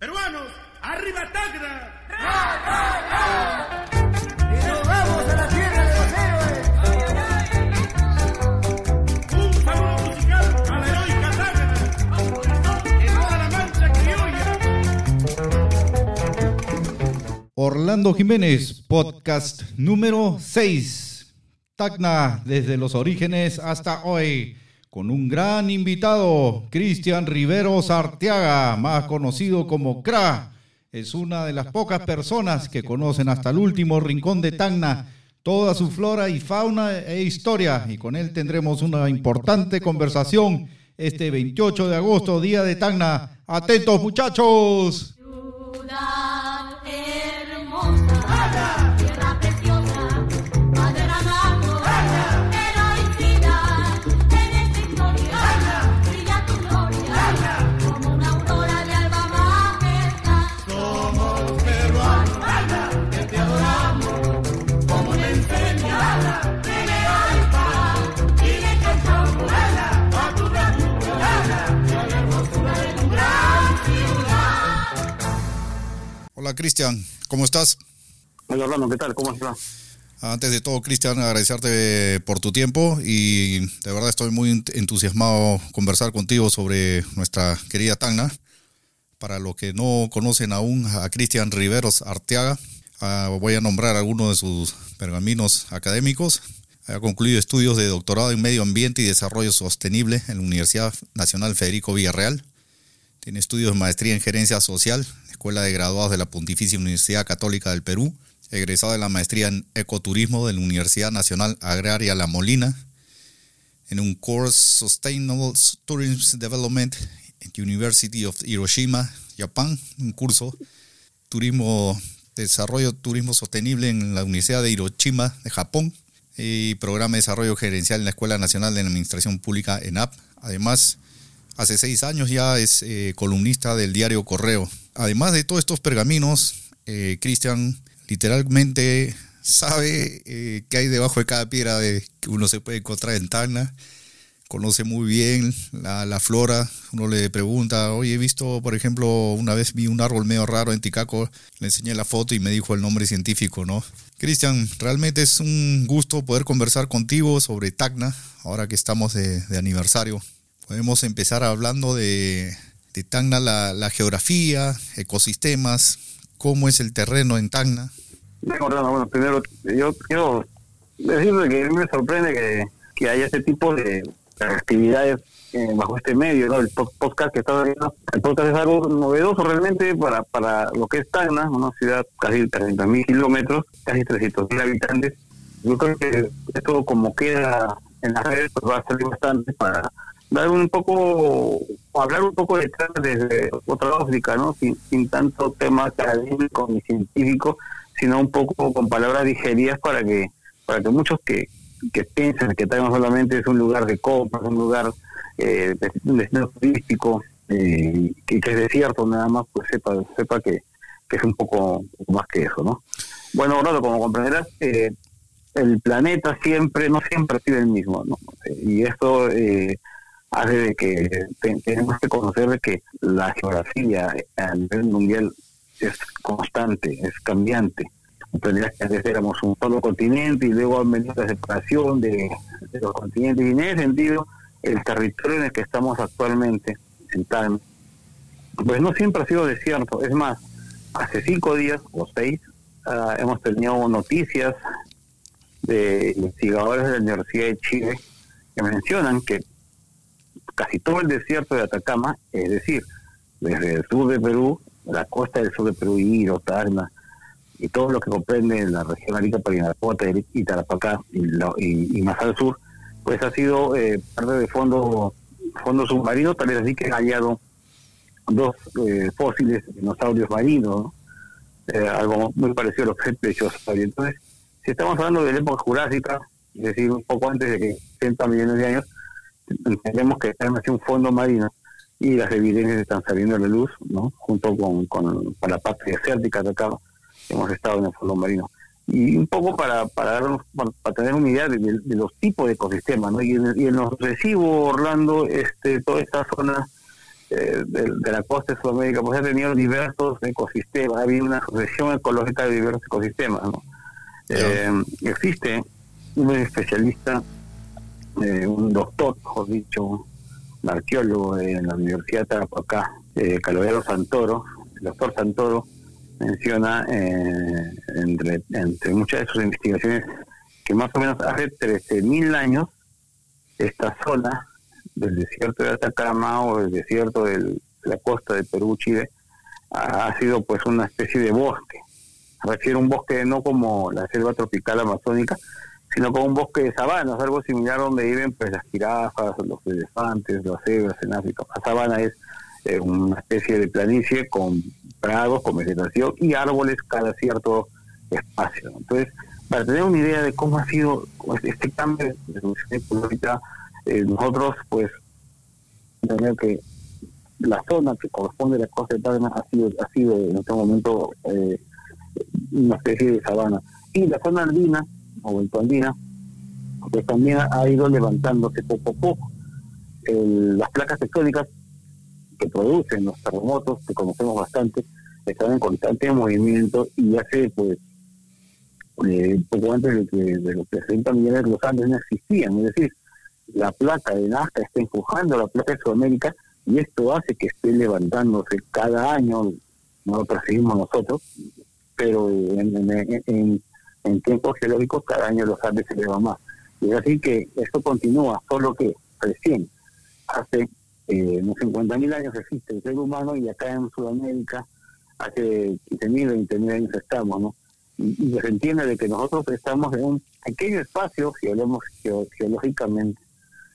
Peruanos, arriba Tacna. Y nos vamos a la tierra de los héroes. Un saludo musical a la heroica Tacna. En toda la mancha criolla. Orlando Jiménez, podcast número 6. Tacna desde los orígenes hasta hoy, con un gran invitado, Cristian Riveros Arteaga, más conocido como CRA. Es una de las pocas personas que conocen hasta el último rincón de Tacna, toda su flora y fauna e historia, y con él tendremos una importante conversación este 28 de agosto, día de Tacna. Atentos muchachos. Tierra Hola Cristian, ¿cómo estás? Hola Orlando, ¿qué tal? ¿Cómo estás? Antes de todo, Cristian, agradecerte por tu tiempo y de verdad estoy muy entusiasmado conversar contigo sobre nuestra querida Tacna. Para los que no conocen aún a Cristian Riveros Arteaga, ah, voy a nombrar algunos de sus pergaminos académicos. Ha concluido estudios de doctorado en Medio Ambiente y Desarrollo Sostenible en la Universidad Nacional Federico Villarreal. Tiene estudios de maestría en gerencia social, Escuela de Graduados de la Pontificia Universidad Católica del Perú, egresado de la maestría en ecoturismo de la Universidad Nacional Agraria La Molina, en un course Sustainable Tourism Development at University of Hiroshima, Japón, un curso turismo desarrollo turismo sostenible en la Universidad de Hiroshima de Japón y programa de desarrollo gerencial en la Escuela Nacional de Administración Pública ENAP. Además, hace seis años ya es eh, columnista del diario Correo. Además de todos estos pergaminos, eh, Cristian literalmente sabe eh, qué hay debajo de cada piedra de, que uno se puede encontrar en Tacna. Conoce muy bien la, flora. Uno le pregunta, oye, he visto, por ejemplo, una vez vi un árbol medio raro en Ticaco, le enseñé la foto y me dijo el nombre científico, ¿no? Cristian, realmente es un gusto poder conversar contigo sobre Tacna, ahora que estamos de, de aniversario. Podemos empezar hablando de, de Tacna, la, la geografía, ecosistemas, cómo es el terreno en Tacna. Orlando, bueno, primero yo quiero decirle que a mí me sorprende que, que haya este tipo de, de actividades eh, bajo este medio, ¿no? El po- podcast que está viendo. El podcast es algo novedoso realmente para, para lo que es Tacna, una ciudad casi 30.000 kilómetros, casi 300.000 habitantes. Yo creo que esto como queda en las redes pues va a servir bastante para dar un poco, hablar un poco de Tacna desde otra óptica, ¿no? Sin, sin tanto tema académico ni científico, sino un poco con palabras digeridas para que para que muchos que, que piensan que Tacna solamente es un lugar de compras, un lugar eh, de- un destino turístico, eh, que, es desierto nada más, pues sepa sepa que, que es un poco, más que eso, ¿no? Bueno, Orlando, como comprenderás, eh, el planeta siempre, no siempre ha sido el mismo, ¿no? Y esto eh, hace de que te- tenemos que conocer de que la geografía a nivel mundial es constante, es cambiante. Que antes éramos un solo continente y luego han venido la separación de, de los continentes y en ese sentido el territorio en el que estamos actualmente en Tacna, pues no siempre ha sido desierto. Es más, hace cinco días o seis ah, hemos tenido noticias de investigadores de la Universidad de Chile que mencionan que casi todo el desierto de Atacama, es decir, desde el sur de Perú, la costa del sur de Perú, Iro, Tacna, y todo lo que comprende la región Arica, Parinacota y Tarapacá y, y, y más al sur, pues ha sido eh, parte de fondo, fondo submarino, tal vez así que ha hallado dos eh, fósiles dinosaurios marinos, ¿no? Eh, algo muy parecido a los plesiosaurios. Entonces, si estamos hablando de la época jurásica, es decir, un poco antes de que 60 millones de años, entendemos que está en un fondo marino y las evidencias están saliendo a la luz, ¿no? Junto con, con, con la parte desértica de acá, hemos estado en el fondo marino. Y un poco para, para, darnos, para, para tener una idea de, de- de los tipos de ecosistemas, ¿no? Y en, y en los recibos, Orlando, este, toda esta zona eh, de, de la costa de Sudamérica, pues ha tenido diversos ecosistemas, ha habido una sucesión ecológica de diversos ecosistemas. ¿no? Eh, existe un especialista, eh, un doctor, mejor dicho, un arqueólogo en la Universidad de Tarapacá, eh, Calogero Santoro, el doctor Santoro menciona eh, entre, entre muchas de sus investigaciones que más o menos hace 13.000 años esta zona del desierto de Atacama o del desierto de la costa de Perú, Chile, ha, sido pues una especie de bosque. Refiero un bosque no como la selva tropical amazónica, sino como un bosque de sabanas, algo similar donde viven pues las jirafas, los elefantes, las cebras en África. La sabana es eh, una especie de planicie con prados, con vegetación y árboles cada cierto espacio. Entonces, para tener una idea de cómo ha sido este cambio de evolución ecológica, eh, nosotros pues tener que la zona que corresponde a la costa de Tacna ha sido, ha sido en este momento eh, una especie de sabana. Y la zona andina, o andina, pues también ha ido levantándose poco a poco. El- las placas tectónicas que producen los terremotos, que conocemos bastante, están en constante movimiento y hace pues eh, poco antes de, que, de los 60 millones de los Andes no existían, es decir, la placa de Nazca está empujando la placa de Sudamérica y esto hace que esté levantándose cada año, no lo percibimos nosotros, pero en, en, en- en tiempos geológicos cada año los Andes se elevan más. Y es así que esto continúa, solo que recién, hace eh, unos 50.000 años existe el ser humano y acá en Sudamérica hace 15.000, 20.000 años estamos, ¿no? Y, se entiende de que nosotros estamos en un pequeño espacio, si hablamos geo- geológicamente,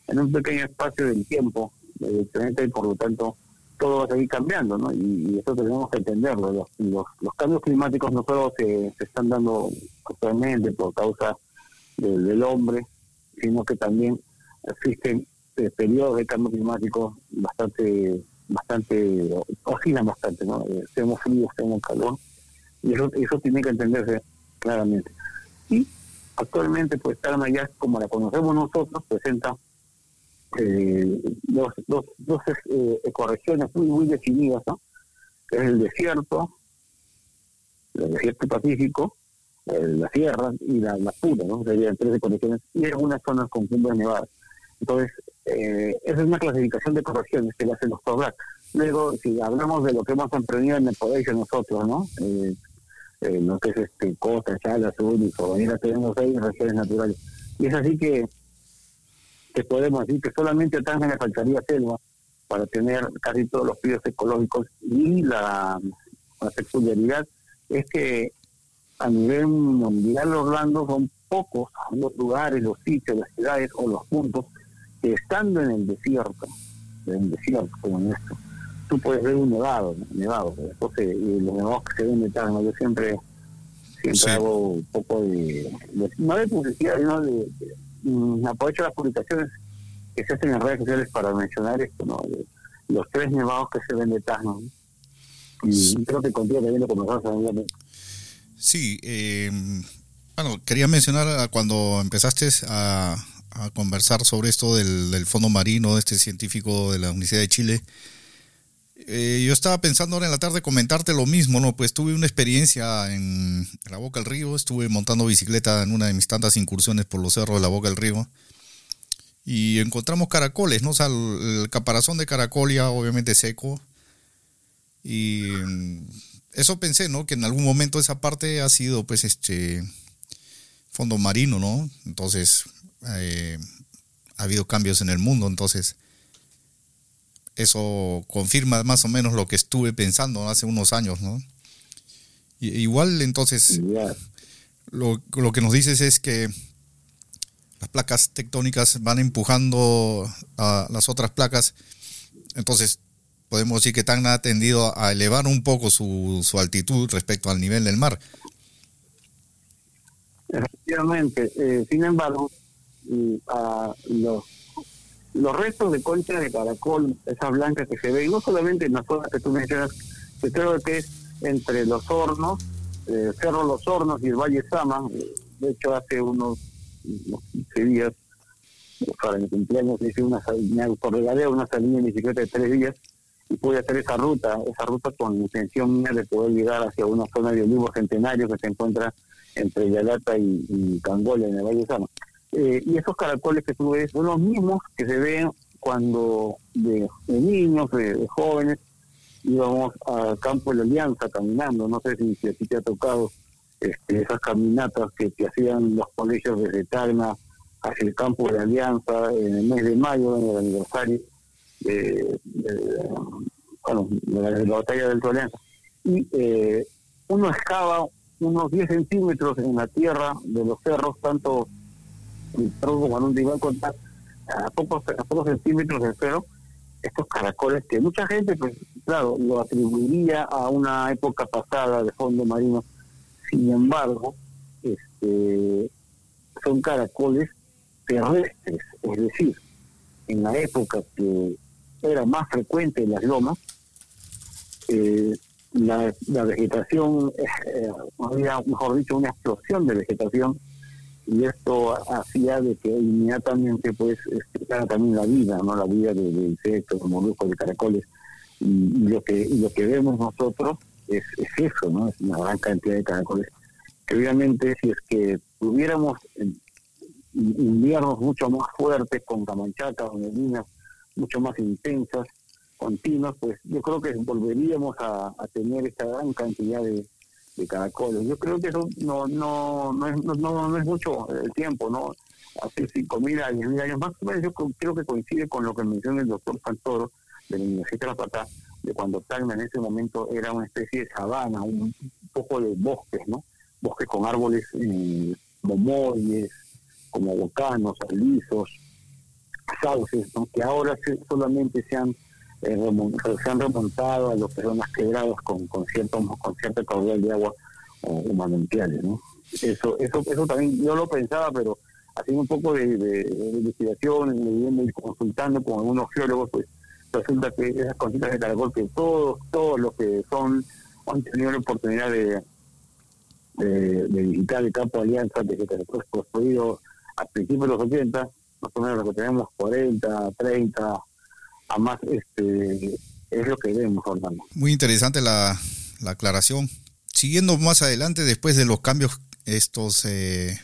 en un pequeño espacio del tiempo del y por lo tanto todo va a seguir cambiando, ¿no? Y, y eso tenemos que entenderlo. Los, los, cambios climáticos no solo se, se están dando actualmente por causa del, hombre, sino que también existen eh, periodos de cambio climático bastante, bastante, oscilan bastante, ¿no? Eh, tenemos frío, tenemos calor, y eso, eso tiene que entenderse claramente. Y actualmente, pues, Tarma ya como la conocemos nosotros, presenta eh, dos, dos, dos eh, ecorregiones muy, muy definidas, ¿no? Es el desierto, el desierto pacífico, eh, la sierra y la, la pura, ¿no? Serían tres ecorregiones y algunas zonas con cumbres nevadas. Entonces, eh, esa es una clasificación de corregiones que le hacen los Black. Luego, si hablamos de lo que hemos emprendido en el colegio nosotros, ¿no? Eh, eh, lo que es este, Costa, Chala, Sur y tenemos seis regiones naturales. Y es así que, que podemos decir que solamente a Tanga le faltaría selva para tener casi todos los pisos ecológicos y la, la peculiaridad es que a nivel mundial Orlando son pocos los lugares, los sitios, las ciudades o los puntos que estando en el desierto, en el desierto como en esto, tú puedes ver un nevado, nevado, entonces y los nevados que se ven de Tacna, yo siempre siempre Sí. hago un poco de, de- no de publicidad, sino de, de- mm, aprovecho las publicaciones que se hacen en redes sociales para mencionar esto, ¿no? Los tres nevados que se ven de ¿no? y creo que contigo también lo conversamos seguramente. Sí, eh, bueno, quería mencionar cuando empezaste a, a conversar sobre esto del, del fondo marino, de este científico de la Universidad de Chile. Eh, yo estaba pensando ahora en la tarde comentarte lo mismo, ¿no? Pues tuve una experiencia en, la Boca del Río, estuve montando bicicleta en una de mis tantas incursiones por los cerros de la Boca del Río y encontramos caracoles, ¿no? O sea, el, el caparazón de caracol ya obviamente seco y mm, eso pensé, ¿no? Que en algún momento esa parte ha sido, pues, este fondo marino, ¿no? Entonces, eh, ha habido cambios en el mundo, entonces eso confirma más o menos lo que estuve pensando hace unos años, ¿no? Y, igual, entonces, lo, lo que nos dices es que las placas tectónicas van empujando a las otras placas, entonces podemos decir que Tacna ha tendido a elevar un poco su, su altitud respecto al nivel del mar. Efectivamente, eh, sin embargo, ah, los, los restos de concha de caracol, esas blancas que se ven, no solamente en las zonas que tú mencionas, que creo que es entre los hornos, eh, Cerro Los Hornos y el Valle Sama, eh, de hecho hace unos, unos 15 días, para mi cumpleaños hice una por regaleo una salida en bicicleta de tres días, y pude hacer esa ruta, esa ruta con intención mía de poder llegar hacia una zona de olivos centenarios que se encuentra entre Yalata y, y en el Valle Sano. Eh, y esos caracoles que tú ves son los mismos que se ven cuando de, niños, de, jóvenes, íbamos al campo de la Alianza caminando. No sé si, si te ha tocado este, esas caminatas que, que hacían los colegios desde Tacna hacia el campo de la Alianza en el mes de mayo, en el aniversario de, bueno, la batalla del Alianza. Y eh, uno excava unos 10 centímetros en la tierra de los cerros, tanto cerro como donde iba a contar, a pocos, a pocos centímetros del cerro, estos caracoles que mucha gente, pues claro, lo atribuiría a una época pasada de fondo marino. Sin embargo, este, son caracoles terrestres, es decir, en la época que era más frecuente en las lomas, eh, la, la vegetación, eh, eh, había, mejor dicho, una explosión de vegetación y esto hacía de que inmediatamente pues explicara también la vida, no la vida de, de insectos, de moluscos, de caracoles. Y, lo que lo que vemos nosotros es, es eso, no es una gran cantidad de caracoles. Que obviamente si es que tuviéramos eh, inviernos mucho más fuertes con camanchacas o neblinas mucho más intensas continuas pues yo creo que volveríamos a, a tener esta gran cantidad de, de caracoles. Yo creo que eso no no no es, no, no, es mucho el tiempo, ¿no? Hace 5.000 a 10.000 años más o menos, yo creo que coincide con lo que menciona el doctor Santoro de la Universidad de La Plata, de cuando Tacna en ese momento era una especie de sabana, un poco de bosques, ¿no? Bosques con árboles eh, momoides, como bocanos, alisos, sauces, ¿no? que ahora solamente se han eh, se han remontado a lo que son con, con cierto con cierta caudal de agua o, manantiales, ¿no? Eso, eso, eso también yo lo pensaba, pero haciendo un poco de, de- de investigación, leyendo y consultando con algunos geólogos, pues resulta que esas cositas de caracol que todos, todos los que son, han tenido la oportunidad de, visitar el campo de Alianza que se construido a principios de los 80, más o menos lo que tenemos 40, 30, a más este es lo que vemos, Orlando. Muy interesante la, la aclaración. Siguiendo más adelante, después de los cambios estos eh,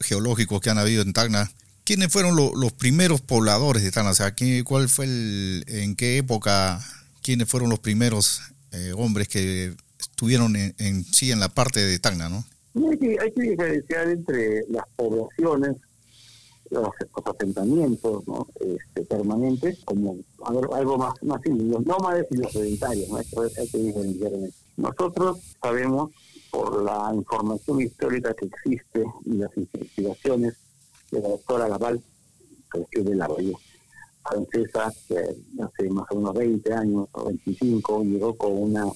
geológicos que han habido en Tacna, ¿quiénes fueron lo- los primeros pobladores de Tacna? O sea, ¿qué- ¿cuál fue el, en qué época, quiénes fueron los primeros eh, hombres que estuvieron en, en sí en la parte de Tacna, no? Hay que, hay que diferenciar entre las poblaciones, los, asentamientos ¿no? este, permanentes, como algo, algo más, más simple, los nómades y los sedentarios. ¿no? Esto hay que diferenciar en eso. Nosotros sabemos, por la información histórica que existe y las investigaciones de la doctora Laval, que es de la Bahía francesa, que hace más o menos 20 años o 25 llegó con una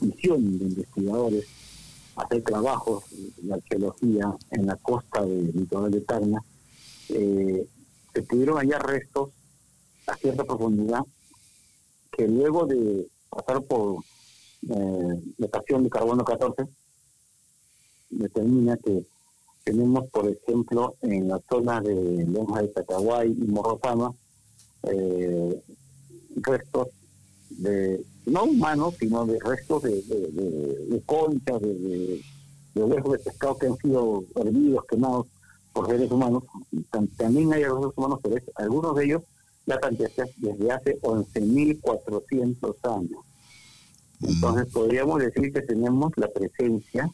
misión de investigadores hacer trabajos de arqueología en la costa del litoral de Tacna, eh, se pudieron hallar restos a cierta profundidad que luego de pasar por eh, datación de carbono 14 determina que tenemos, por ejemplo, en la zona de Lonja de Tacaguay y Morrosama, eh, restos de no humanos, sino de restos de, de, de- de conchas, de, de, de huesos de pescado que han sido hervidos, quemados por seres humanos. Tam- También hay restos humanos, pero es- algunos de ellos datan desde, desde hace 11.400 años. Entonces podríamos decir que tenemos la presencia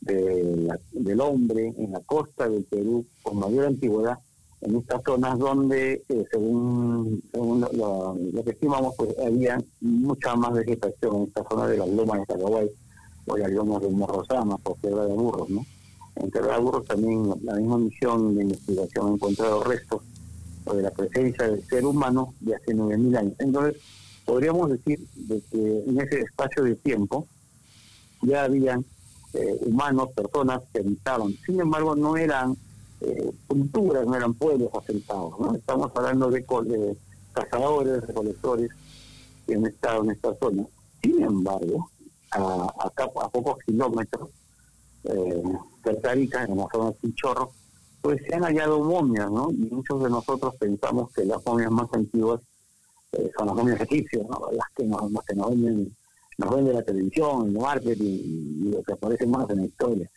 de la- del hombre en la costa del Perú con mayor antigüedad en estas zonas donde, eh, según, según lo, lo- lo que estimamos, pues había mucha más vegetación en esta zona de las lomas de Paraguay o las lomas de Morrosama, por Tierra de Burros, ¿no? En Tierra de Burros también la misma misión de investigación ha encontrado restos de la presencia del ser humano de hace 9.000 años. Entonces, podríamos decir de que en ese espacio de tiempo ya habían eh, humanos, personas que habitaban. Sin embargo, no eran eh, culturas, no eran pueblos asentados. ¿no? Estamos hablando de, de cazadores, recolectores que han estado en esta zona. Sin embargo, a, a pocos kilómetros, eh, en la zona de Chichorro, pues se han hallado momias, ¿no? Y muchos de nosotros pensamos que las momias más antiguas eh, son las momias egipcias, ¿no? las que nos, las que nos venden, nos vende la televisión, el marketing y, y lo que aparece más en la historia.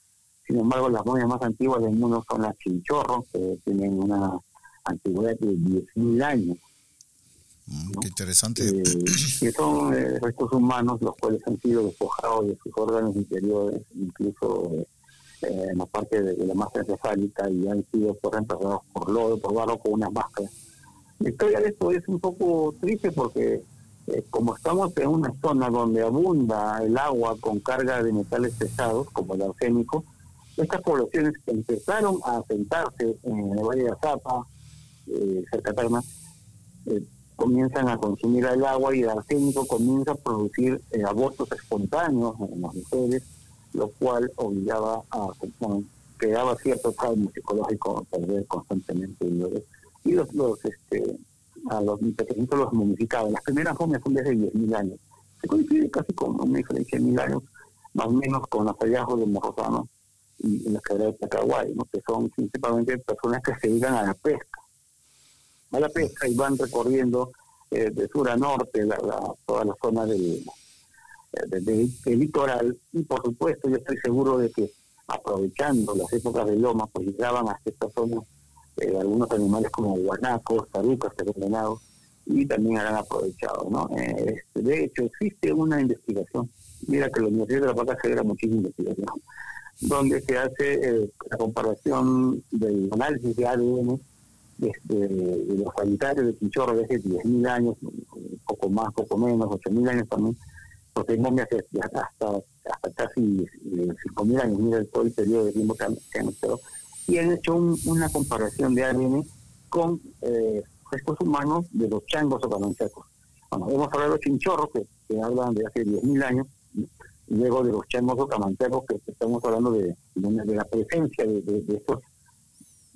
Sin embargo, las momias más antiguas del mundo son las chinchorros, que tienen una antigüedad de 10.000 años. Mm, qué interesante. eh, que son eh, restos humanos los cuales han sido despojados de sus órganos interiores, incluso eh, en la parte de, la masa encefálica y han sido pues, reemplazados por lodo, por barro, con unas máscaras. La historia de esto es un poco triste porque eh, como estamos en una zona donde abunda el agua con carga de metales pesados, como el arsénico, estas poblaciones que empezaron a asentarse en el Valle de Azapa, eh, cerca eh, comienzan a consumir el agua y el arsénico comienza a producir eh, abortos espontáneos en las mujeres, lo cual obligaba a, bueno, creaba cierto trauma psicológico perder constantemente bebés. Y los, los este, a los pequeñitos los momificaban. Las primeras momias son desde 10.000 años. Se coincide casi con una diferencia de mil años, más o menos con los hallazgos de Morrosano y, y las cadenas de Tacaguay, ¿no? que son principalmente personas que se dedican a la pesca a la pesca y van recorriendo eh, de sur a norte la, la- toda la zona del, de- del litoral y por supuesto yo estoy seguro de que aprovechando las épocas de loma pues llegaban hasta esta zona eh, algunos animales como guanacos, tarucas, venados y también habrán aprovechado ¿no? Eh, este, de hecho existe una investigación mira que la Universidad de La Paz genera muchísima investigación donde se hace eh, la comparación del análisis de ADN desde de los sanitarios de Chinchorro de hace 10.000 años, poco más, poco menos, 8.000 años también, porque de- de hasta, hasta casi eh, 5.000 años, mira todo el periodo de tiempo que han, estado, y han hecho un- una comparación de ADN con eh, restos humanos de los changos o camanchacos. Bueno, hemos hablado de los chinchorros, que, que hablan de hace 10.000 años, y luego de los changos o camanchacos, que estamos hablando de, de, de la presencia de, de- de estos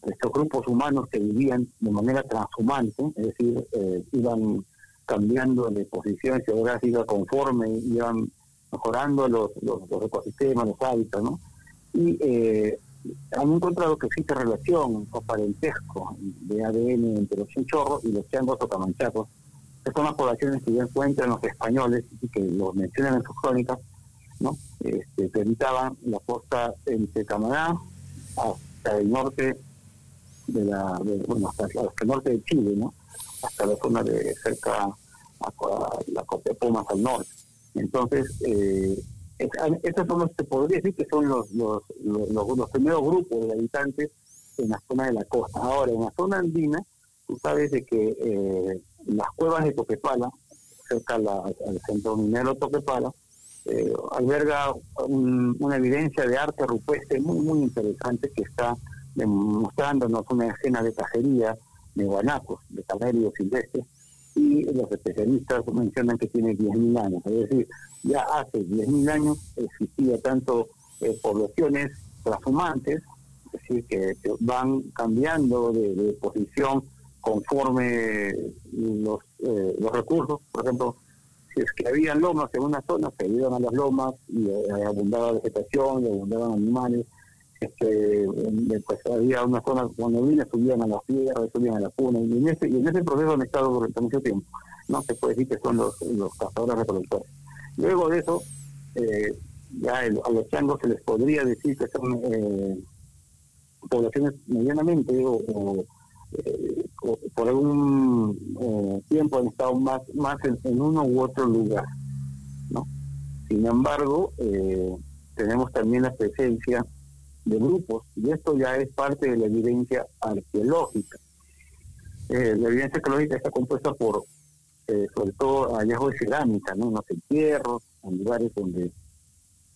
estos grupos humanos que vivían de manera transhumante, es decir, eh, iban cambiando de posición geográfica conforme iban mejorando los, los, ecosistemas, los hábitats, ¿no? Y eh, han encontrado que existe relación o parentesco de ADN entre los chinchorros y los changos o camanchacos, que son las poblaciones que ya encuentran los españoles y que los mencionan en sus crónicas, ¿no? Este, que habitaban la costa entre Canadá hasta el norte de la, bueno, hasta el norte de Chile, ¿no? Hasta la zona de cerca a, la costa de Pumas al norte. Entonces, eh, es- estos son los, se podría decir que son los, los, los, primeros grupos de habitantes en la zona de la costa. Ahora, en la zona andina, tú sabes de que eh, las cuevas de Toquepala, cerca la- al centro minero Toquepala, eh, alberga un- una evidencia de arte rupestre muy, muy interesante que está demostrándonos una escena de cacería de guanacos, de camellos silvestres, y los especialistas mencionan que tiene 10.000 años. Es decir, ya hace 10.000 años existía tanto eh, poblaciones transhumantes, es decir, que, van cambiando de, de posición conforme los, eh, los recursos, por ejemplo, si es que había lomas en una zona, se iban a las lomas y eh, abundaba vegetación y abundaban animales. Este, pues había una zona cuando vine subían a las piedras, subían a la cuna, y en ese, y en ese proceso han estado durante mucho tiempo. No se puede decir que son los, los cazadores recolectores. Luego de eso, eh, ya a los changos se les podría decir que son eh, poblaciones medianamente eh, o por algún eh, tiempo han estado más más en, en uno u otro lugar no sin embargo eh, tenemos también la presencia de grupos y esto ya es parte de la evidencia arqueológica. Eh, la evidencia arqueológica está compuesta por eh, sobre todo hallazgos de cerámica no entierros en lugares donde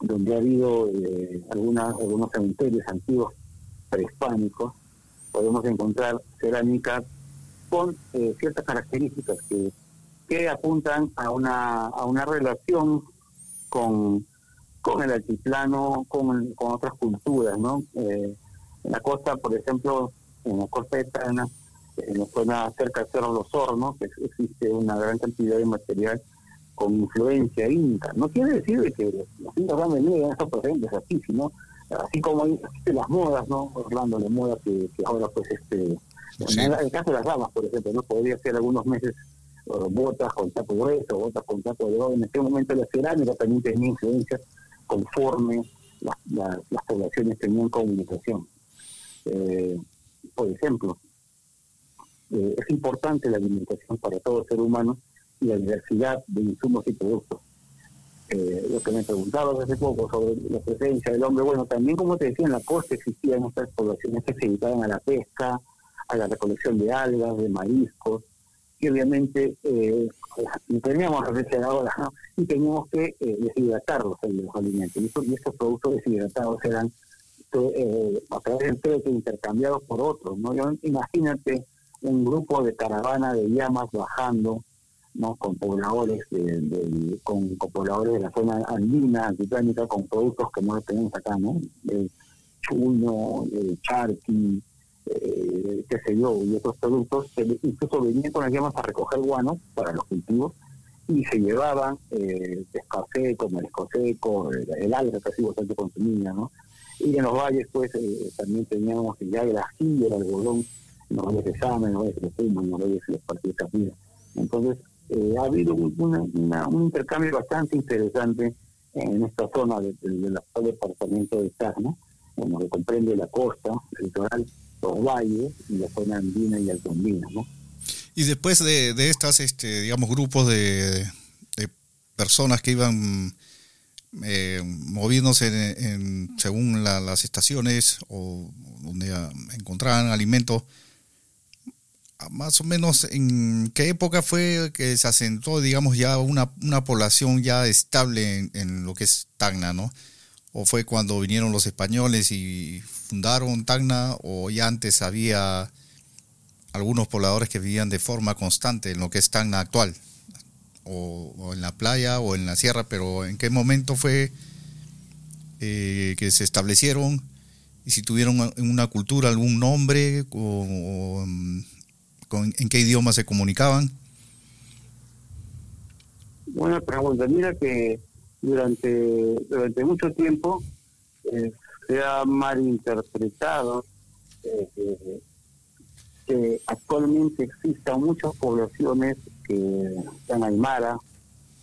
donde ha habido eh, algunas algunos cementerios antiguos prehispánicos. Podemos encontrar cerámica con eh, ciertas características que, que apuntan a una, a una relación con, con el altiplano, con, con otras culturas, ¿no? Eh, en la costa, por ejemplo, en la costa de Tana, en la zona cerca de Cerro Los Hornos, ex- existe una gran cantidad de material con influencia inca. No quiere decir de que los incas van a venir a estos presentes aquí, sino así como hay las modas, ¿no? Orlando, la moda que, que ahora pues este Sí. en el caso de las ramas, por ejemplo, no podría ser algunos meses o botas con taco grueso, botas con taco de oro. En aquel momento la cerámica también tenía influencia conforme la- la- las poblaciones tenían comunicación. Eh, por ejemplo, eh, es importante la alimentación para todo ser humano y la diversidad de insumos y productos. Eh, lo que me preguntabas hace poco sobre la presencia del hombre, bueno, también como te decía, en la costa existían estas poblaciones que se dedicaban a la pesca, a la recolección de algas, de mariscos, y obviamente eh, y teníamos refrigeradores ¿no? y teníamos que eh, los alimentos. Y, estos- productos deshidratados eran eh, a través del trueque intercambiados por otros. ¿no? Imagínate un grupo de caravana de llamas bajando no con pobladores de, con, pobladores de la zona andina altiplānica con productos que no tenemos acá no de chuño charqui eh, qué sé yo y otros productos incluso venían con las llamas a recoger guano para los cultivos y se llevaban eh, pescado seco, marisco seco, el, el alga sido bastante consumida, ¿no? Y en los valles, pues, eh, también teníamos ya el ají, el algodón, en los valles de Sama, en los valles de Puma, en los valles de los partidos de. Entonces, eh, ha habido un, una- una- un intercambio bastante interesante en esta zona de- de- del actual departamento de Tacna, en lo que comprende la costa, el litoral, los valles y la zona andina y altondina, ¿no? Y después de, de estas, este, digamos, grupos de, personas que iban eh, moviéndose según la- las estaciones o donde encontraban alimentos, más o menos en qué época fue que se asentó, digamos, ya una, una población ya estable en, en lo que es Tacna, ¿no? ¿O fue cuando vinieron los españoles y fundaron Tacna o ya antes había algunos pobladores que vivían de forma constante en lo que es Tacna actual, o, en la playa o en la sierra, pero ¿en qué momento fue eh, que se establecieron y si tuvieron una cultura, algún nombre, o, mm, en qué idioma se comunicaban? Buena pregunta. Mira que durante, durante mucho tiempo eh, se ha malinterpretado eh, eh, que actualmente existan muchas poblaciones que están aymara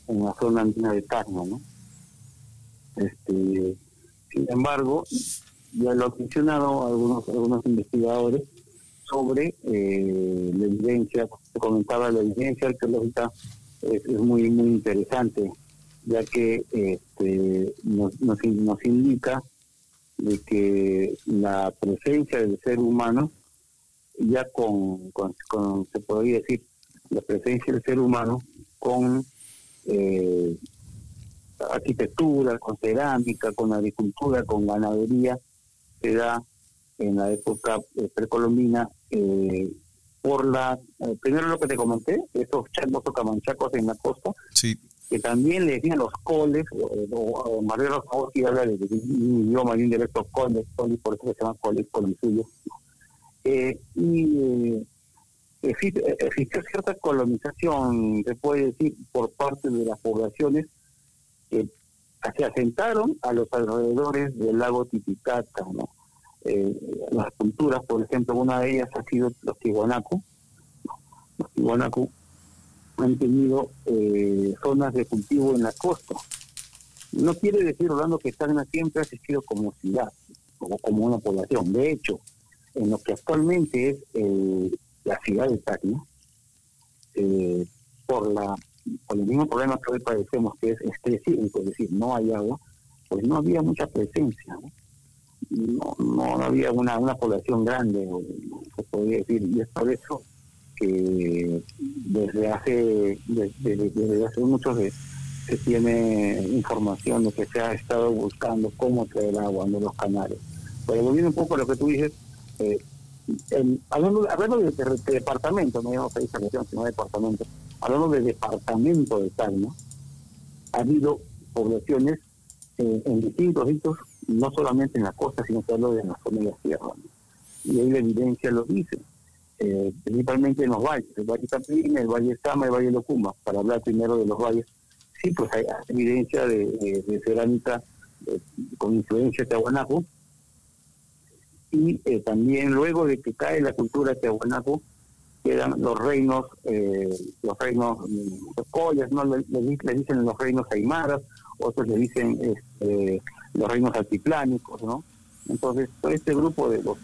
en la zona andina de Tacna, ¿no? Este, sin embargo, ya lo han mencionado algunos, algunos investigadores sobre eh, la evidencia, te comentaba la evidencia arqueológica es, es muy muy interesante ya que este, nos, nos, nos indica de que la presencia del ser humano ya con, con, se podría decir la presencia del ser humano con eh, arquitectura, con cerámica, con agricultura, con ganadería, se da en la época eh, precolombina eh, por la, eh, primero lo que te comenté, esos chacos o camanchacos en la costa, Sí, que también le decían los coles, o, o, o Marrero Saoski habla de, un idioma y un dialecto coles, coles, por eso se llama coles, colisuyo. Eh, y eh, existe- existió cierta colonización, se puede decir, por parte de las poblaciones que se asentaron a los alrededores del lago Titicaca. Eh, las culturas, por ejemplo, una de ellas ha sido los tihuanaco. Los tihuanaco han tenido eh, zonas de cultivo en la costa. No quiere decir, Orlando, que Tacna siempre ha existido como ciudad, como, como una población. De hecho, en lo que actualmente es el- la ciudad de Tacna, eh, por la por el mismo problema que hoy padecemos, que es estrés es decir, no hay agua, pues no había mucha presencia, ¿no? No, no había una, una población grande, o- se podría decir, y es por eso desde hace desde, hace muchos de- se tiene información de que se ha estado buscando cómo traer agua de los canales. Pero volviendo un poco a lo que tú dices, eh, hablando, hablando de, de- de departamento, no digamos país región, sino departamento, hablando de departamento de Tacna, ha habido poblaciones eh, en distintos sitios, no solamente en la costa, sino que hablo de la zona de la sierra. Y ahí la evidencia lo dice, eh, principalmente en los valles, el Valle Capilín, el Valle Sama, el Valle Locuma, para hablar primero de los valles. Sí, pues hay evidencia de, de- de cerámica eh, con influencia tiahuanaco, y eh, también luego de que cae la cultura tiahuanaco, que eran los reinos, eh, los reinos mm, de collas, ¿no? Le, le di- le dicen los reinos aymaras, otros le dicen este, los reinos altiplánicos, ¿no? Entonces, este grupo de los,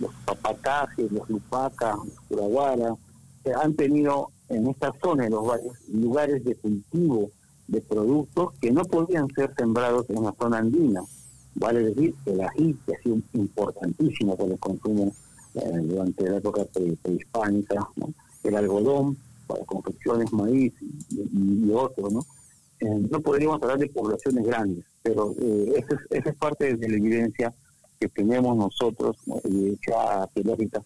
los papacajes, los lupacas, los curaguaras, que han tenido en esta zona de los valles lugares de cultivo de productos que no podían ser sembrados en la zona andina. Vale decir, el ají, que ha sido importantísimo para el consumo eh, durante la época pre- prehispánica, el algodón para confecciones, maíz y, y otro, ¿no? Eh, no podríamos hablar de poblaciones grandes, pero eh, esa, es, esa es parte de la evidencia que tenemos nosotros, ¿no? evidencia arqueológica,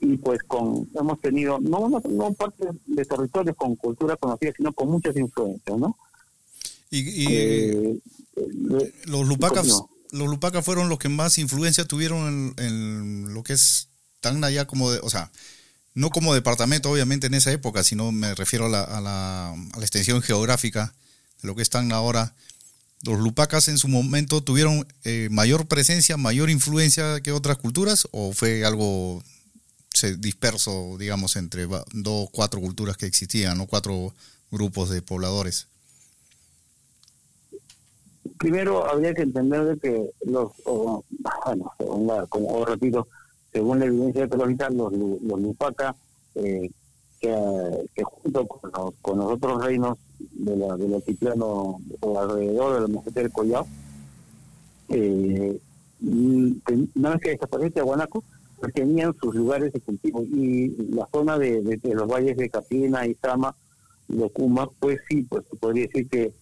y pues con hemos tenido no una- no parte de territorios con cultura conocida, sino con muchas influencias, ¿no? Y, y Eh, eh, los lupacas, los lupacas fueron los que más influencia tuvieron en, en lo que es Tacna ya como de, o sea, no como departamento obviamente en esa época, sino me refiero a la, a la, a la extensión geográfica de lo que es Tacna ahora. ¿Los lupacas en su momento tuvieron eh, mayor presencia, mayor influencia que otras culturas o fue algo se disperso, digamos, entre dos, cuatro culturas que existían, no cuatro grupos de pobladores? primero habría que entender de que los, o, bueno, según como os repito, según la evidencia arqueológica, los, los Lupaca, eh, que, que junto con los, con los otros reinos de la, del altiplano o alrededor de la meseta del Collao, eh, mm, vez que desaparece Tiahuanaco, pues tenían sus lugares de cultivo y la zona de, los valles de Capina, Izama, Locuma, pues sí, pues se podría decir que,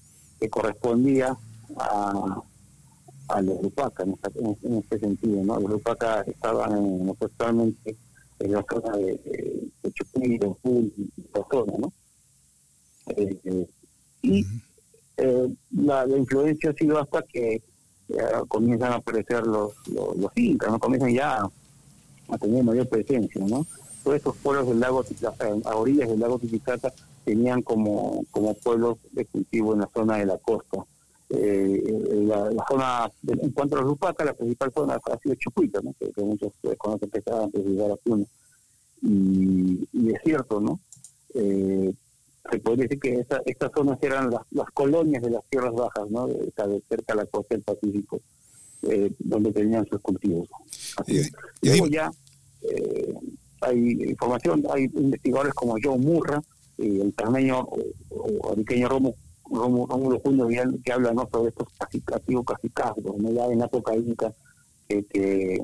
correspondía a, los Lupaca en, esta- este sentido, ¿no? Los Lupaca estaban en, totalmente en la zona de, de, de esta zona, ¿no? Eh, y eh, la, la influencia ha sido hasta que eh, comienzan a aparecer los, los, los incas, ¿no? Comienzan ya a tener mayor presencia, ¿no? Todos esos pueblos del lago Titicaca, a orillas del lago Titicaca, tenían como, como pueblos de cultivo en la zona de la costa. Eh, la, la zona, de- en cuanto a los Lupaca, la principal zona ha sido Chucuita, ¿no? que, que muchos eh, conocen que estaba antes de llegar a Puno. Y, y es cierto, ¿no? Eh, se podría decir que esta, estas zonas eran las, las colonias de las tierras bajas, ¿no? De, de cerca a la costa del Pacífico, eh, donde tenían sus cultivos. Y- Luego ya eh, hay información, hay investigadores como Joe Murra, y el tameño o, o ariqueño Romo, Romo, Rómulo Junio que habla ¿no? sobre estos cacicativos cacicazgos, ¿no? ya en la época inca, que, que,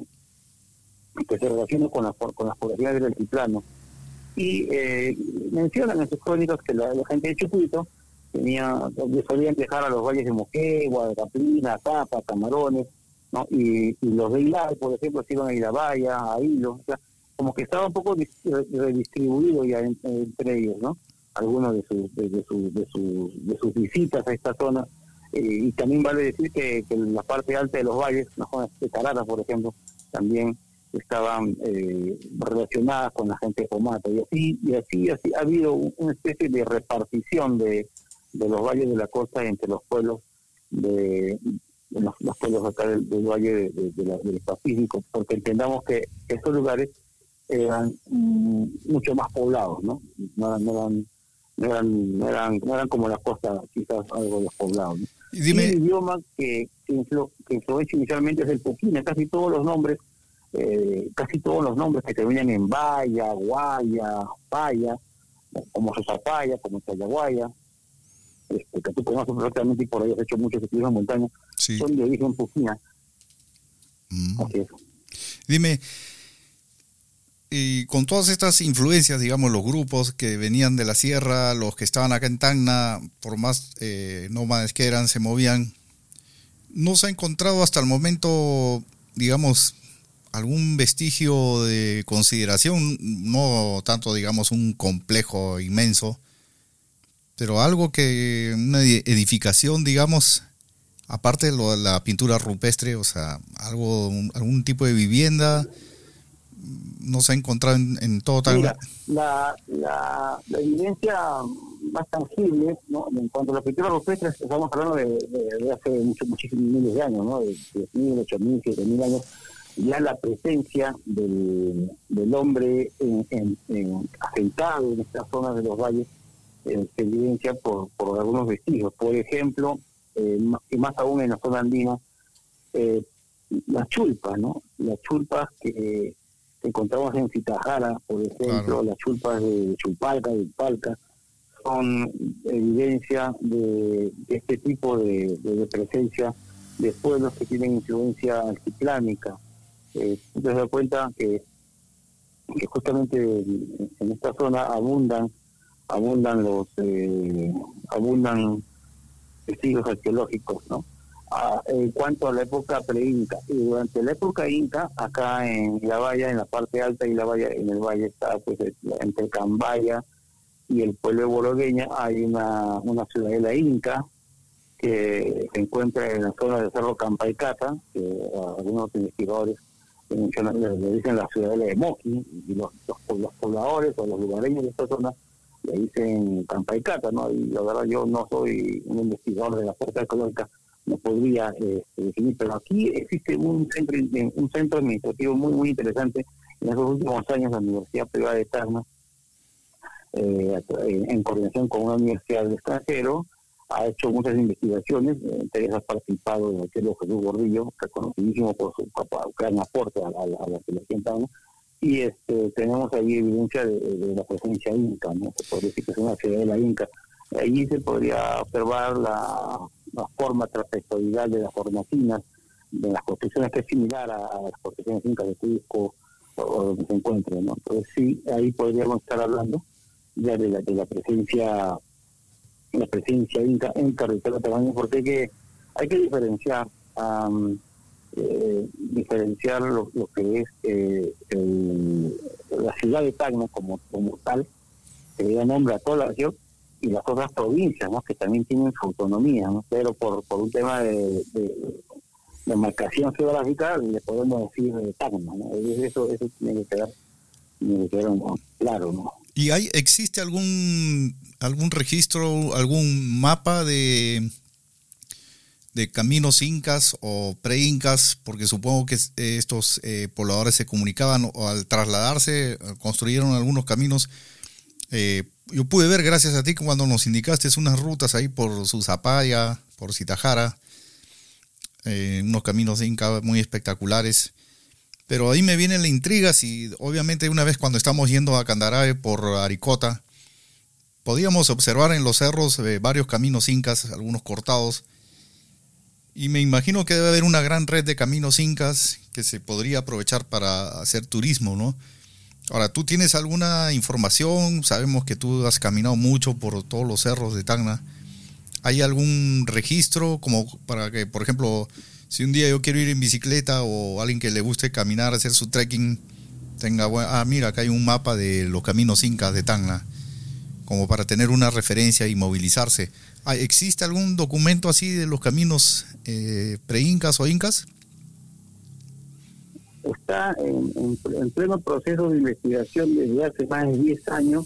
se relacionan con, la, con las poblaciones del altiplano. Y eh, mencionan en sus crónicas que la, gente de Chucuito tenía, solían viajar a los valles de Moquegua, Caplina, Zapa, Camarones, ¿no? Y, y los de Hilar, por ejemplo, se iban a Irabaya, a Hilo, o sea, como que estaba un poco dis- re- redistribuido ya en- entre ellos, ¿no? Algunos de sus, de, de sus, de sus, de sus visitas a esta zona. Eh, y también vale decir que, que la parte alta de los valles, zonas de Carara, por ejemplo, también estaban eh, relacionadas con la gente de Pomata. Y así, y así, así ha habido un- una especie de repartición de, de los valles de la costa entre los pueblos de, los, los pueblos acá del, del valle de- la- del Pacífico, porque entendamos que estos lugares eran mm, mucho más poblados, ¿no? No eran, no eran, no eran, no eran, no eran como la costa, quizás algo despoblados. ¿no? Y Y el dime, idioma que, que, influ- que influencia inicialmente es el puquina, casi todos los nombres, eh, casi todos los nombres que terminan en Vaya, Guaya, Paya, como Sosapaya, como Chayaguaya, este, que tú conoces perfectamente y por ahí has hecho muchos estudios en montaña, sí, son de origen puquina. mm. Así es. Dime, y con todas estas influencias, digamos, los grupos que venían de la sierra, los que estaban acá en Tacna, por más eh, nómades que eran, se movían, ¿no se ha encontrado hasta el momento, digamos, algún vestigio de consideración? No tanto, digamos, un complejo inmenso, pero algo que, una edi- edificación, digamos, aparte de lo de la pintura rupestre, o sea, algo, un- algún tipo de vivienda, no se ha encontrado en, en todo Tacna. Mira, la, la, la evidencia más tangible, ¿no? en cuanto a la pintura rupestre, estamos hablando de, de, de hace muchos, muchísimos miles de años, ¿no? de 10.000, 8.000, 7.000 años, ya la presencia del, del hombre en, en, en- asentado en estas zonas de los valles eh, se evidencia por, por algunos vestigios. Por ejemplo, eh, y más aún en la zona andina, eh, las chulpas, ¿no? Las chulpas que encontramos en Citajara, por ejemplo, Claro. las chulpas de Chupalca, de Palca, son evidencia de, de este tipo de, de- de presencia de pueblos que tienen influencia altiplánica. Eh, te das cuenta que, justamente en, esta zona abundan abundan los eh, abundan vestigios arqueológicos, ¿no? Ah, en cuanto a la época pre-inca, y durante la época inca, acá en la valla, en la parte alta y la valla, en el valle está pues el- entre Cambaya y el pueblo de Borogueña, hay una, una ciudadela inca que se encuentra en la zona del Cerro Campaicata, que ah, algunos investigadores mencionan- le- dicen la ciudadela de Moqui, y los, los, pobladores o los lugareños de esta zona le dicen Campaicata, ¿no? Y la verdad yo no soy un investigador de la fuerza arqueológica, no podría eh, definir, pero aquí existe un centro un centro administrativo muy muy interesante. En esos últimos años la Universidad Privada de Tacna, eh, en coordinación con una universidad del extranjero, ha hecho muchas investigaciones, eh, entre ellas ha participado el arqueólogo Jesús Gordillo, reconocidísimo por su gran aporte a, a, a la en Tacna, y este, tenemos ahí evidencia de, de la presencia inca, ¿no? Se podría decir que es una ciudad de la inca. Allí se podría observar la, la forma trapezodal de las formacinas, de las construcciones que es similar a, a las construcciones incas de Cusco o, o donde se encuentren, ¿no? Entonces sí, ahí podríamos estar hablando ya de la, de la presencia la presencia inca en territorio porque hay que, diferenciar eh, diferenciar lo, que es eh, el- la ciudad de Tacna como, como tal, que le da nombre a toda la región, y las otras provincias, que también tienen su autonomía, ¿no? pero por, por un tema de, de, de marcación geográfica le podemos decir de Tacna. ¿no? Eso, eso tiene que quedar, tiene claro. ¿no? ¿Y hay, existe algún, algún registro, algún mapa de, de caminos incas o pre-incas? Porque supongo que eh, estos eh, pobladores se comunicaban o al trasladarse, eh, construyeron algunos caminos. Eh, yo pude ver, gracias a ti, cuando nos indicaste unas rutas ahí por Susapaya, por Citajara, eh, unos caminos inca muy espectaculares. Pero ahí me viene la intriga si obviamente una vez cuando estamos yendo a Candarae por Aricota, podíamos observar en los cerros eh, varios caminos incas, algunos cortados. Y me imagino que debe haber una gran red de caminos incas que se podría aprovechar para hacer turismo, ¿no? Ahora, ¿tú tienes alguna información? Sabemos que tú has caminado mucho por todos los cerros de Tacna. ¿Hay algún registro como para que, por ejemplo, si un día yo quiero ir en bicicleta o alguien que le guste caminar, hacer su trekking, tenga, ah, mira, acá hay un mapa de los caminos incas de Tacna, como para tener una referencia y movilizarse. Ah, ¿Existe algún documento así de los caminos eh, pre-incas o incas? está en, en- en pleno proceso de investigación desde hace más de 10 años,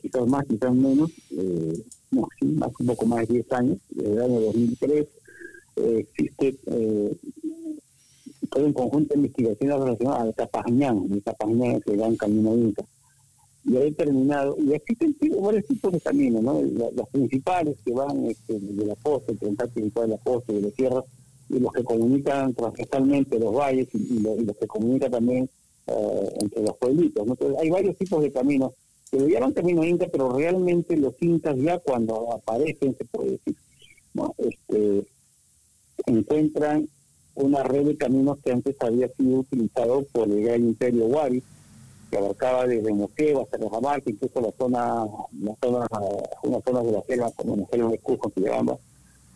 quizás más, quizás menos, eh, no, sí, más, un poco más de 10 años, desde el año 2003, eh, existe eh, todo un conjunto de investigaciones relacionadas al Capañán, el Capañán el gran camino inca. Y ha determinado, y existen varios tipos de caminos, ¿no? La- Los principales que van este, de la costa, el principal de la costa de la tierra, y los que comunican transversalmente los valles y, y lo- y los que comunican también eh, entre los pueblitos. ¿no? Entonces, hay varios tipos de caminos que lo llaman camino inca, pero realmente los incas ya cuando aparecen, se puede decir, ¿no? este, encuentran una red de caminos que antes había sido utilizado por el gran imperio Wari, que abarcaba desde Moquegua hasta Cajamarca, incluso la zona, las zonas, unas zonas de la selva, como la selva de Cusco, que llama,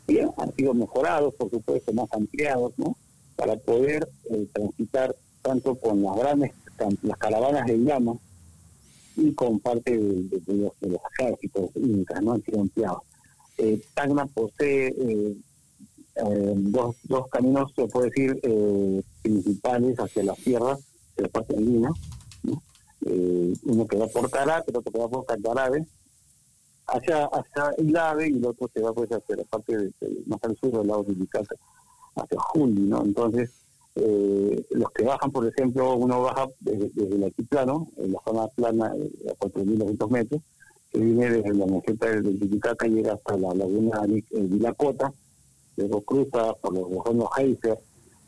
y han sido mejorados, por supuesto, más ampliados, ¿no? Para poder eh, transitar tanto con las grandes, las caravanas de llama y con parte de, de- de los, de los ejércitos incas, ¿no? Han sido ampliados. Eh, Tacna posee eh, dos, dos caminos, se puede decir, eh, principales hacia la sierra, de la parte andina, ¿no? Eh, uno que va por Caracas, el otro que va por Cantarabe, hacia, hacia Ilave y el otro se va pues hacia la parte de, de- más al sur del lado de Ilicaca, hacia Juli, ¿no? Entonces, Eh, los que bajan, por ejemplo, uno baja desde, desde el altiplano, en la zona plana eh, a 4.200 metros, que viene desde la meseta del Titicaca y llega hasta la laguna de eh, Vilacota, luego cruza por los Bojonos Heiser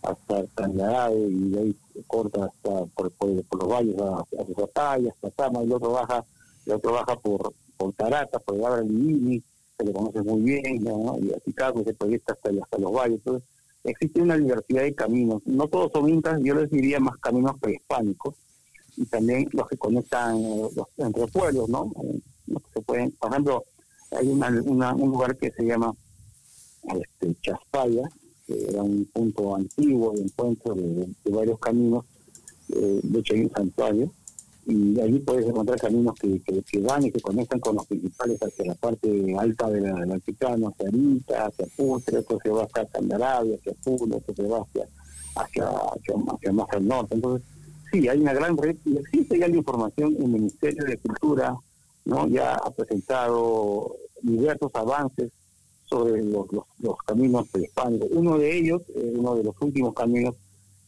hasta Tangarade y de ahí corta hasta por, por, por los valles a, Susataya, hasta Tama, y el otro baja, el otro baja por, por Tarata, por el Abra Livini, se le conoce muy bien, y a Chicago se proyecta hasta, hasta los valles. Entonces, existe una diversidad de caminos. No todos son incas, yo les diría más caminos prehispánicos y también los que conectan eh, los, entre pueblos, ¿no? Eh, se pueden, por ejemplo, hay una- un lugar que se llama este, Chaspaya, que era un punto antiguo de encuentro de, varios caminos, eh, de hecho hay un santuario, y allí puedes encontrar caminos que, que, que van y se conectan con los principales hacia la parte alta de la- del altiplano, hacia Arita, hacia Putre, otro se va hacia Candarabia, hacia Puno, otro se va hacia, hacia, hacia, hacia más al norte. Entonces, sí, hay una gran red y existe ya la información, el Ministerio de Cultura no ya ha presentado diversos avances sobre los, los, los caminos prehispánicos. Uno de ellos, eh, uno de los últimos caminos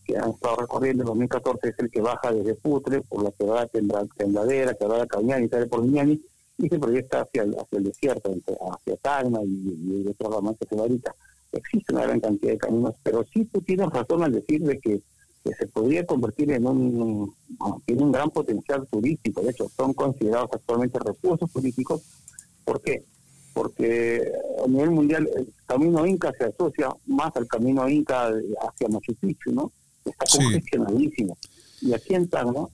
que han estado recorriendo en 2014 es el que baja desde Putre por la quebrada Tembla- Tembladera, quebrada Cañani, sale por Miñani y se proyecta hacia el, hacia el desierto, hacia Tacna y, y el otro ramal que se va ahorita. Existe una gran cantidad de caminos, pero sí tú tienes razón al decir de que, que se podría convertir en un, tiene un gran potencial turístico. De hecho, son considerados actualmente recursos turísticos. ¿Por qué? Porque a nivel mundial el camino Inca se asocia más al camino Inca hacia Machu Picchu, ¿no? Está Sí. congestionadísimo. Y aquí en Tacna,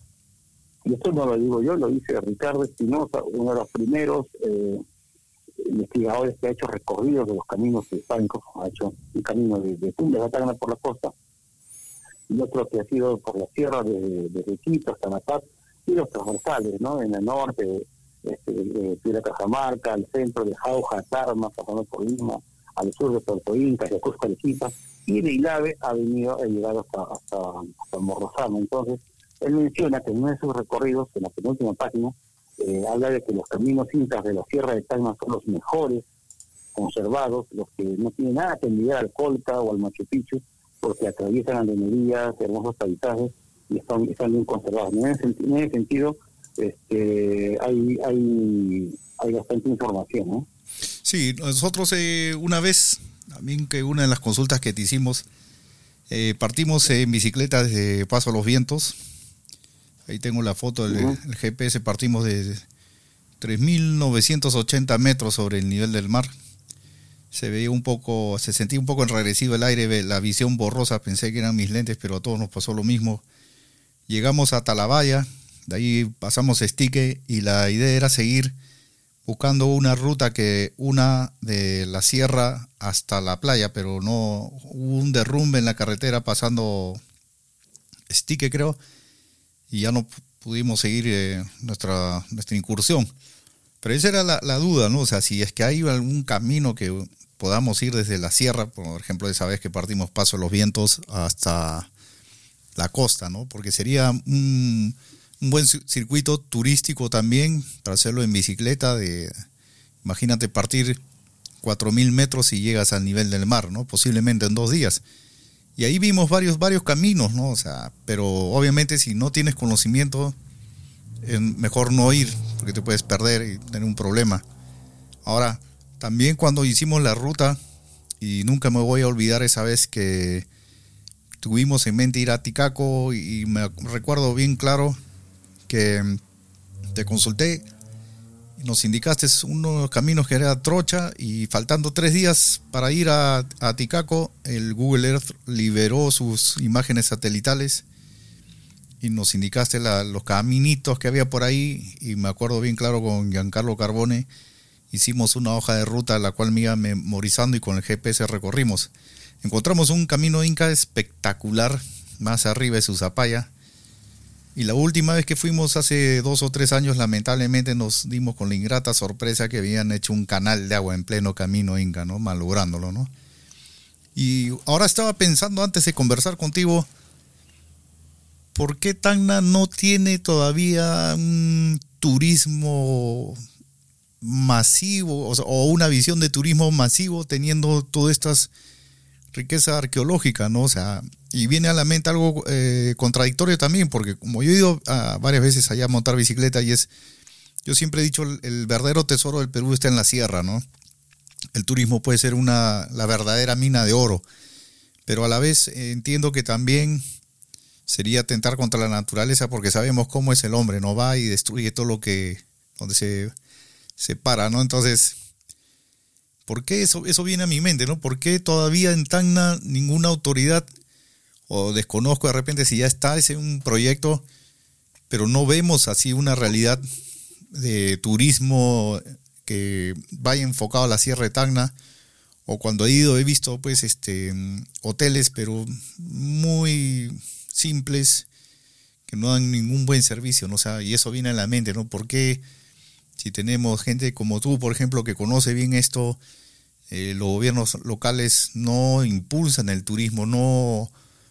y esto no lo digo yo, lo dice Ricardo Espinosa, uno de los primeros eh, investigadores que ha hecho recorridos de los caminos hispánicos, ha hecho un camino de, de Tumbes a Tacna por la costa, y otro que ha sido por la sierra desde, desde Quito hasta Paz, y los transversales, ¿no? En el norte, este, Piedra Cajamarca, al centro de Jauja, Tarma, pasando por Lima, al sur de Puerto Inca, de Cusco, Arequipa, y de Ilave ha venido, ha llegado hasta, hasta, hasta Morrozano. Entonces, él menciona que en uno de sus recorridos, en la penúltima página, eh, habla de que los caminos incas de la Sierra de Tacna son los mejores conservados, los que no tienen nada que envidiar al Colca o al Machu Picchu, porque atraviesan andenerías, hermosos paisajes y están, están bien conservados. En ese sentido, este, hay, hay, hay bastante información, ¿no? Sí, nosotros eh, una vez, también que una de las consultas que te hicimos, eh, partimos en bicicleta desde Paso a los Vientos. Ahí tengo la foto del GPS, partimos de 3.980 metros sobre el nivel del mar. Se veía un poco, se sentía un poco enrarecido el aire, la visión borrosa, pensé que eran mis lentes, pero a todos nos pasó lo mismo. Llegamos a Talabaya, de ahí pasamos a Estique y la idea era seguir buscando una ruta que una de la sierra hasta la playa, pero no hubo un derrumbe en la carretera pasando Estique, creo, y ya no pu- pudimos seguir eh, nuestra, nuestra incursión. Pero esa era la, duda, ¿no? O sea, si es que hay algún camino que podamos ir desde la sierra, por ejemplo, esa vez que partimos Paso los Vientos hasta la costa, ¿no? Porque sería un, un buen ci- circuito turístico también para hacerlo en bicicleta. De, imagínate partir 4.000 metros y llegas al nivel del mar, ¿no? Posiblemente en dos días. Y ahí vimos varios, varios caminos, ¿no? O sea, pero obviamente si no tienes conocimiento, mejor no ir, porque te puedes perder y tener un problema. Ahora, también cuando hicimos la ruta, y nunca me voy a olvidar esa vez que tuvimos en mente ir a Ticaco y me recuerdo bien claro que mm, te consulté nos indicaste unos caminos que era Trocha y faltando tres días para ir a, a Ticaco, el Google Earth liberó sus imágenes satelitales y nos indicaste los caminitos que había por ahí y me acuerdo bien claro con Giancarlo Carbone hicimos una hoja de ruta la cual me iba memorizando y con el GPS recorrimos. Encontramos un camino inca espectacular más arriba de Susapaya. Y la última vez que fuimos hace dos o tres años, lamentablemente nos dimos con la ingrata sorpresa que habían hecho un canal de agua en pleno camino inca, ¿no? Malográndolo, ¿no? Y ahora estaba pensando antes de conversar contigo, ¿por qué Tacna no tiene todavía un turismo masivo o, una visión de turismo masivo teniendo todas estas riqueza arqueológica, ¿no? O sea, y viene a la mente algo eh, contradictorio también, porque como yo he ido varias veces allá a montar bicicleta y es, yo siempre he dicho, el, el verdadero tesoro del Perú está en la sierra, ¿no? El turismo puede ser una, la verdadera mina de oro, pero a la vez eh, entiendo que también sería atentar contra la naturaleza porque sabemos cómo es el hombre, no va y destruye todo lo que, donde se, se para, ¿no? Entonces, ¿por qué eso, eso viene a mi mente, ¿no? ¿Por qué todavía en Tacna ninguna autoridad, o desconozco de repente si ya está ese un proyecto, pero no vemos así una realidad de turismo que vaya enfocado a la Sierra de Tacna? O cuando he ido he visto pues este hoteles, pero muy simples, que no dan ningún buen servicio, ¿no? O y eso viene a la mente, ¿no? ¿Por qué si tenemos gente como tú, por ejemplo, que conoce bien esto, eh, los gobiernos locales no impulsan el turismo, no,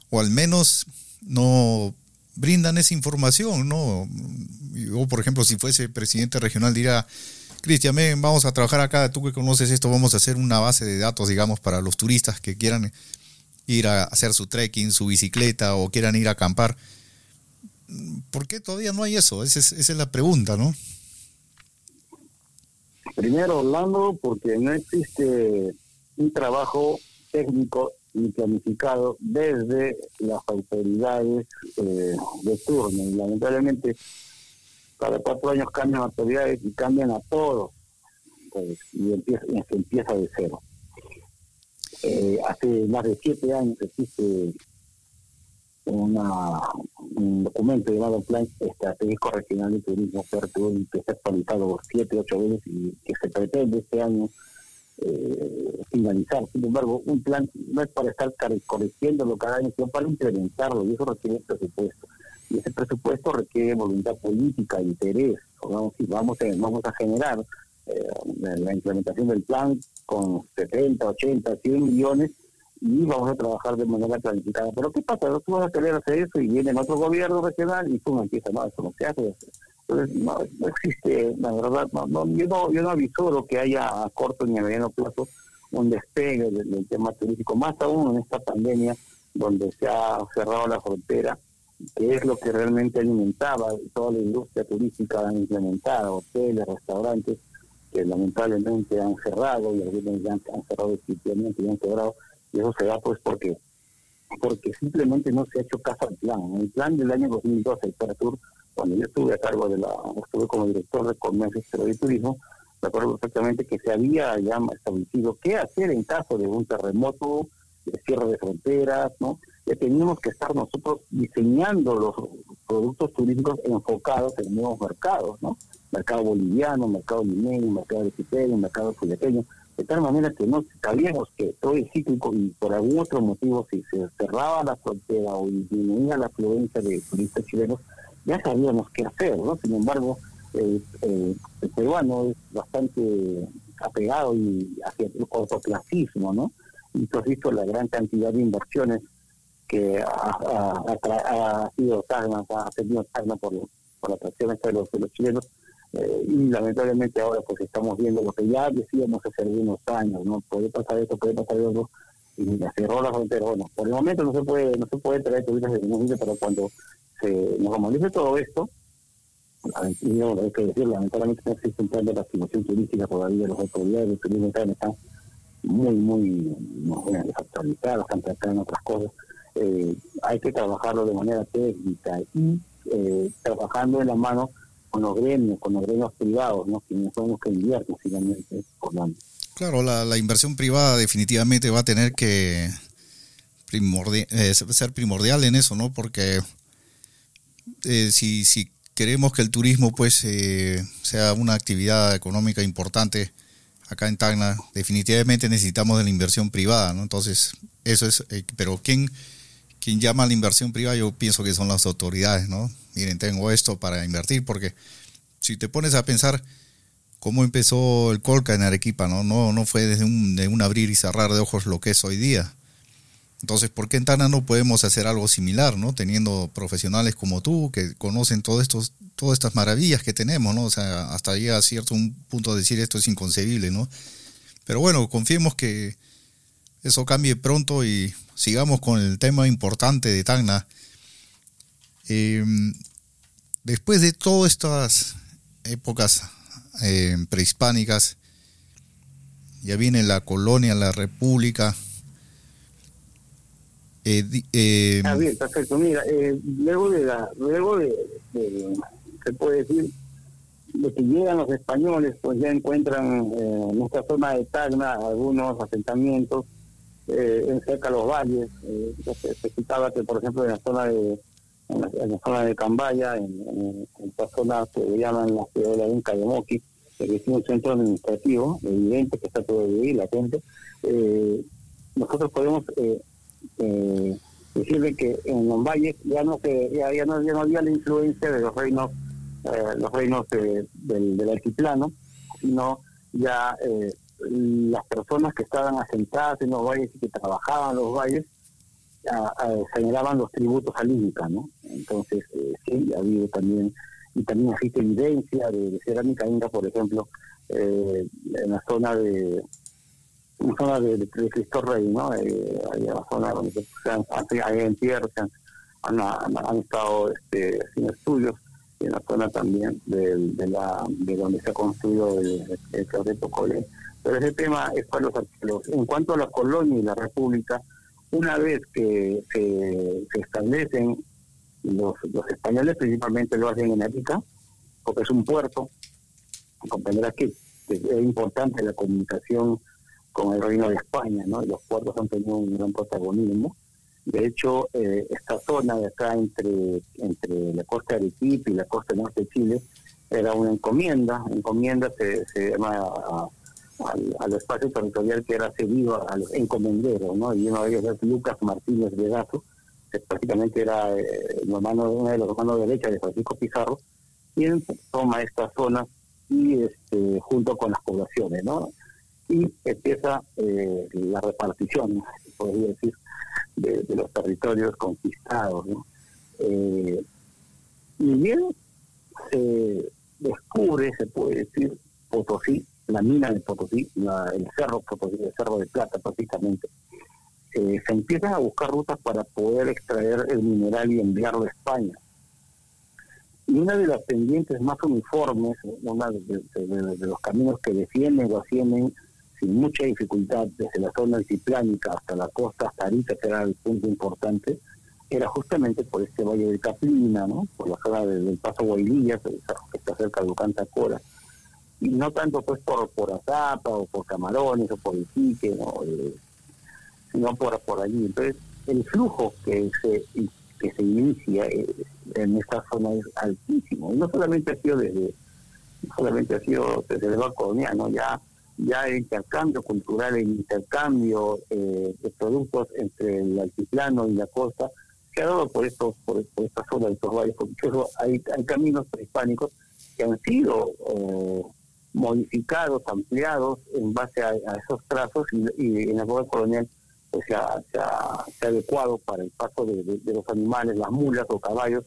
o al menos no brindan esa información, ¿no? Yo, por ejemplo, si fuese presidente regional, diría, Cristian, vamos a trabajar acá, tú que conoces esto, vamos a hacer una base de datos, digamos, para los turistas que quieran ir a hacer su trekking, su bicicleta o quieran ir a acampar. ¿Por qué todavía no hay eso? Esa es, esa es la pregunta, ¿no? Primero, Orlando, porque no existe un trabajo técnico y planificado desde las autoridades eh, de turno. Lamentablemente, cada cuatro años cambian autoridades y cambian a todos. Pues, y se empieza de cero. Eh, hace más de siete años existe una, un documento llamado Plan Estratégico Regional de Turismo PERTUR que ha actualizado siete, ocho veces y que se pretende este año eh, finalizar. Sin embargo, un plan no es para estar corrigiéndolo cada año, sino para implementarlo y eso requiere presupuesto. Y ese presupuesto requiere voluntad política, interés. Vamos, vamos, a, vamos a generar eh, la implementación del plan con 70, 80, 100 millones y vamos a trabajar de manera planificada. Pero ¿qué pasa? Tú vas a querer hacer eso y viene otro gobierno regional y tú no empiezas, no, eso no se hace. Entonces, no, existe, la verdad, no, no, yo, no, yo no avisoro que haya a corto ni a mediano plazo un despegue del, tema turístico, más aún en esta pandemia donde se ha cerrado la frontera, que es lo que realmente alimentaba toda la industria turística implementada, hoteles, restaurantes, que lamentablemente han cerrado y algunos ya han, han cerrado definitivamente y han quebrado y eso se da pues porque porque simplemente no se ha hecho caso al plan. El plan del año 2012, el Paratur, cuando yo estuve a cargo de la, estuve como director de comercio exterior y turismo, recuerdo perfectamente que se había ya establecido qué hacer en caso de un terremoto, de cierre de fronteras, ¿no? Que teníamos que estar nosotros diseñando los productos turísticos enfocados en nuevos mercados, ¿no? Mercado boliviano, mercado limeño, mercado brasileño, mercado fuleteño, de tal manera que no sabíamos que todo es cíclico y por algún otro motivo si se cerraba la frontera o disminuía la afluencia de turistas chilenos, ya sabíamos qué hacer, ¿no? Sin embargo, el peruano es bastante apegado y hacia el cortoplacismo, ¿no? Y tú has visto la gran cantidad de inversiones que ha, ha, ha, ha sido Tacna, ha tenido Tacna por, por la atracción de los, de los chilenos, eh, y lamentablemente ahora pues estamos viendo lo que ya decíamos hace algunos años, ¿no? Puede pasar esto, puede pasar otro, y cerró la frontera. Bueno, por el momento no se puede no se puede traer turistas de ningún pero cuando se normalice todo esto, y no, hay que decir, lamentablemente no existe un plan de reactivación turística todavía, las autoridades de turismo están muy, muy no, están tratando otras cosas. Eh, hay que trabajarlo de manera técnica y eh, trabajando en la mano con los gremios, con los gremios privados, ¿no? quienes son que invierten finalmente por la... Claro, la, inversión privada definitivamente va a tener que eh, ser primordial en eso, ¿no? Porque eh, si, si queremos que el turismo pues eh, sea una actividad económica importante acá en Tacna, definitivamente necesitamos de la inversión privada, ¿no? Entonces, eso es, eh, pero ¿quién, quien llama a la inversión privada, yo pienso que son las autoridades, ¿no? Miren, tengo esto para invertir, porque si te pones a pensar cómo empezó el Colca en Arequipa, ¿no? No, no fue desde un, de un abrir y cerrar de ojos lo que es hoy día. Entonces, ¿por qué en Tana no podemos hacer algo similar, ¿no? Teniendo profesionales como tú que conocen todos estos, todas estas maravillas que tenemos, ¿no? O sea, hasta llega a cierto un punto de decir esto es inconcebible, ¿no? Pero bueno, confiemos que eso cambie pronto y sigamos con el tema importante de Tacna. Eh, después de todas estas épocas eh, prehispánicas, ya viene la colonia, la república. Eh, eh, Ah, bien, perfecto. Mira, eh, luego de la, luego de, de- se puede decir, de que llegan los españoles, pues ya encuentran eh, en esta zona de Tacna algunos asentamientos eh, en cerca de los valles. Eh, se, citaba que, por ejemplo, en la zona de en la, en la zona de Cambaya, en, en, zona que llaman la ciudad de la Inca de Moqui, que es un centro administrativo, evidente que está todo ahí, latente. Eh, nosotros podemos eh, eh, decirle que en los valles ya no se ya, ya no, ya no había la influencia de los reinos eh, los reinos eh, del, del altiplano sino ya las personas que estaban asentadas en los valles y que trabajaban en los valles ah, generaban los tributos al Inca no entonces eh, sí ha habido también y también existe evidencia de, de cerámica inca por ejemplo eh, en la zona de una zona de, Cristo Rey, ¿no? Eh, hay una zona donde se, han, en tierra, se han, estado este, haciendo estudios, y en la zona también de, de, la, de donde se ha construido el, el Cole. Pero ese tema es para los arqueólogos. En cuanto a la colonia y la república, una vez que se, se establecen, los, los españoles principalmente lo hacen en Arica, porque es un puerto, comprenderás que es importante la comunicación con el Reino de España, ¿no? Los puertos han tenido un gran protagonismo. De hecho, eh, esta zona de acá entre, entre la costa de Arequipa y la costa norte de Chile era una encomienda. Encomienda se, se llama a- al, espacio territorial que era cedido a los encomenderos, ¿no? Y uno de ellos es Lucas Martínez Vegazo, que prácticamente era eh, el hermano, uno de los hermanos derecha de Francisco Pizarro, quien toma esta zona y este, junto con las poblaciones, ¿no? y empieza eh, la repartición, podría decir, de, de los territorios conquistados. ¿no? Eh, y bien se descubre, se puede decir, Potosí, la mina de Potosí, la- el cerro Potosí, de plata prácticamente. Eh, se empiezan a buscar rutas para poder extraer el mineral y enviarlo a España. Y una de las pendientes más uniformes, uno de, los caminos que defienden o ascienden sin mucha dificultad desde la zona altiplánica hasta la costa, hasta Arica, que era el punto importante, era justamente por este valle de Caplina, ¿no? por la zona de- del Paso Guaylillas, que está cerca de Ucanta Cora. Y no tanto pues por, por Azapa o por Camarones o por Iquique, ¿no? Eh, sino por, por allí. Entonces, el flujo que se, que se inicia eh, en esta zona es altísimo. Y no solamente ha sido desde, no solamente ha sido desde el barco colonial, ya ya el intercambio cultural, el intercambio eh, de productos entre el altiplano y la costa se ha dado por estos por, por esta zona de estos valles, porque hay, hay caminos prehispánicos que han sido eh, modificados, ampliados en base a, esos trazos y, en la época colonial pues se ha, se ha- adecuado para el paso de, de- de los animales, las mulas o caballos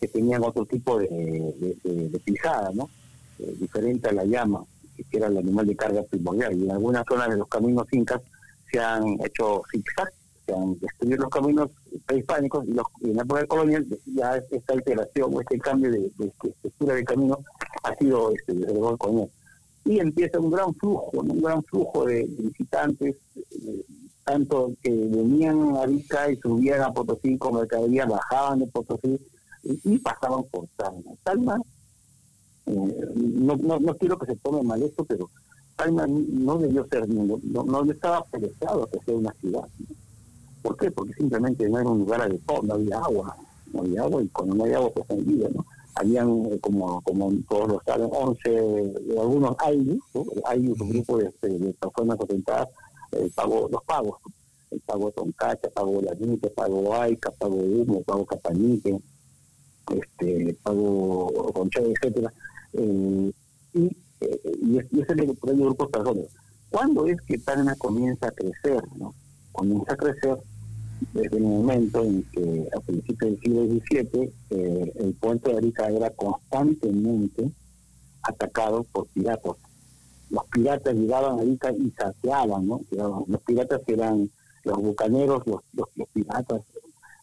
que tenían otro tipo de, de- de- de pisada, ¿no? Eh, diferente a la llama, que era el animal de carga primordial. Y en algunas zonas de los caminos incas se han hecho zigzag, se han destruido los caminos prehispánicos y, los, y en la época colonial ya esta alteración o este cambio de, de- de estructura del camino ha sido este, desde época colonial. Y empieza un gran flujo, un gran flujo de visitantes, eh, tanto que venían a Arica y subían a Potosí como mercadería, bajaban de Potosí y, pasaban por Talma. Talma, eh, no, no, no quiero que se tome mal esto, pero Talma no debió ser, no, no estaba pensado a que sea una ciudad. ¿Por qué? Porque simplemente no era un lugar adecuado, no había agua, no había agua y cuando no hay agua pues no hay ¿no? Habían, eh, como, como todos lo saben, 11, algunos hay, ¿no? hay un grupo de, de, de personas asentadas, el pago, los pagos, el pago de Toncacha, pago de Lanite, pago Aica, pago Humo, pago Capañique, este, pago Concha, etcétera, eh, y, eh, y, es- y ese es el el grupo de personas. ¿Cuándo es que Tacna comienza a crecer? ¿no? Comienza a crecer desde el momento en que a principios del siglo XVII eh, el puente de Arica era constantemente atacado por piratas los piratas llegaban a Arica y saqueaban, ¿no? Los piratas eran los bucaneros, los, los, piratas,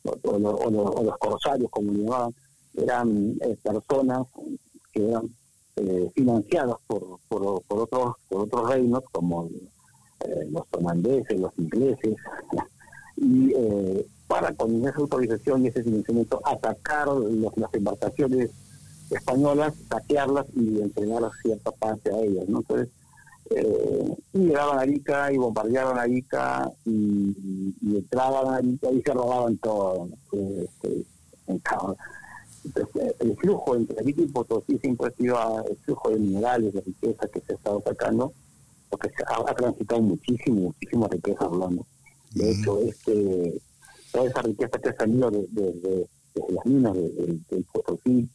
o, o o o los corsarios, como llamaban, eran eh, personas que eran eh, financiadas por, por, por otros por otros reinos como eh, los holandeses, los ingleses, y eh, para con esa autorización y ese financiamiento atacar los- las embarcaciones españolas, saquearlas y entregar cierta parte a ellas, ¿no? Entonces, eh, y llegaban a Arica y bombardeaban Arica y, entraban a Arica y se robaban todo. Eh, cada- entonces, eh, el flujo entre Arica y Potosí siempre ha sido el flujo de minerales, de riqueza que se ha estado sacando, porque se ha, ha transitado muchísimo, muchísima riqueza hablando. De hecho, este, toda esa riqueza que ha salido de, de- las minas de- de- del Potosí,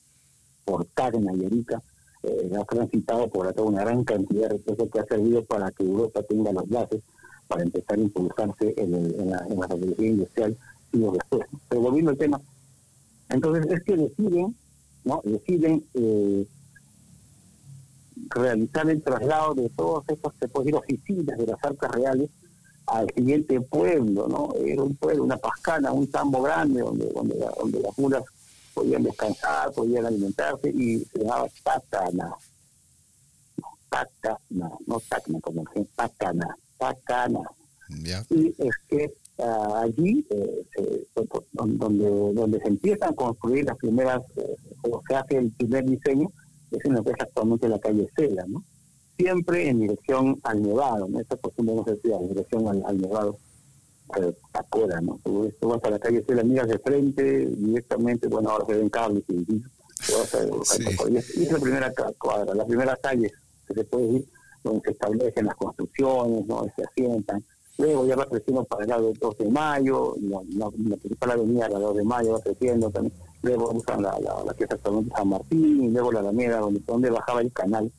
por Tacna y Arica, eh, ha transitado por acá una gran cantidad de riqueza que ha servido para que Europa tenga las bases para empezar a impulsarse en, el- en la, en la revolución industrial siglos después. Pero volviendo al tema, entonces es que deciden, ¿no? Deciden eh, realizar el traslado de todas estas, se puede decir, oficinas de las arcas reales al siguiente pueblo, ¿no? Era un pueblo, una pascana, un tambo grande donde, donde, la- donde las mulas podían descansar, podían alimentarse y se llamaba Tacana. Tacana, no Tacna como se Tacana, Tacana. Ya. Y es que ah, allí, eh, se- donde, donde se empiezan a construir las primeras, eh, o se hace el primer diseño, es en lo que es actualmente la calle Cela, ¿no? Siempre en dirección al Nevado, ¿no? Esa costumbre no se hacía, en dirección al, al Nevado, afuera, ¿no? Tú, tú vas a la calle Cela, miras de frente, directamente, bueno, ahora se ven cables y, y vas a- Sí. y es, la primera cuadra, la primera calle que se puede ir, donde se establecen las construcciones, ¿no? Se asientan. Luego ya va creciendo para el lado del 2 de mayo, la, la, la principal avenida, la 2 de mayo, va creciendo también. Luego usan la, la, la que es San Martín, y luego la Alameda, donde, donde bajaba el canal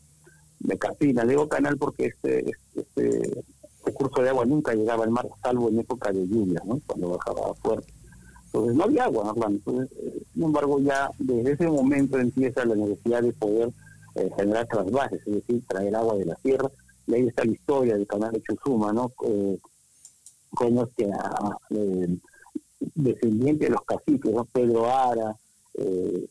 de Capina. Le digo canal porque este, este, este curso de agua nunca llegaba al mar, salvo en época de lluvia, ¿no? cuando bajaba fuerte. Entonces no había agua, ¿no? Entonces, eh, sin embargo, ya desde ese momento empieza la necesidad de poder eh, generar trasvases, es decir, traer agua de la tierra. Y ahí está la historia del canal de Chusuma, ¿no? Eh, con este ah, eh, descendiente de los caciques, ¿no? Pedro Ara, eh,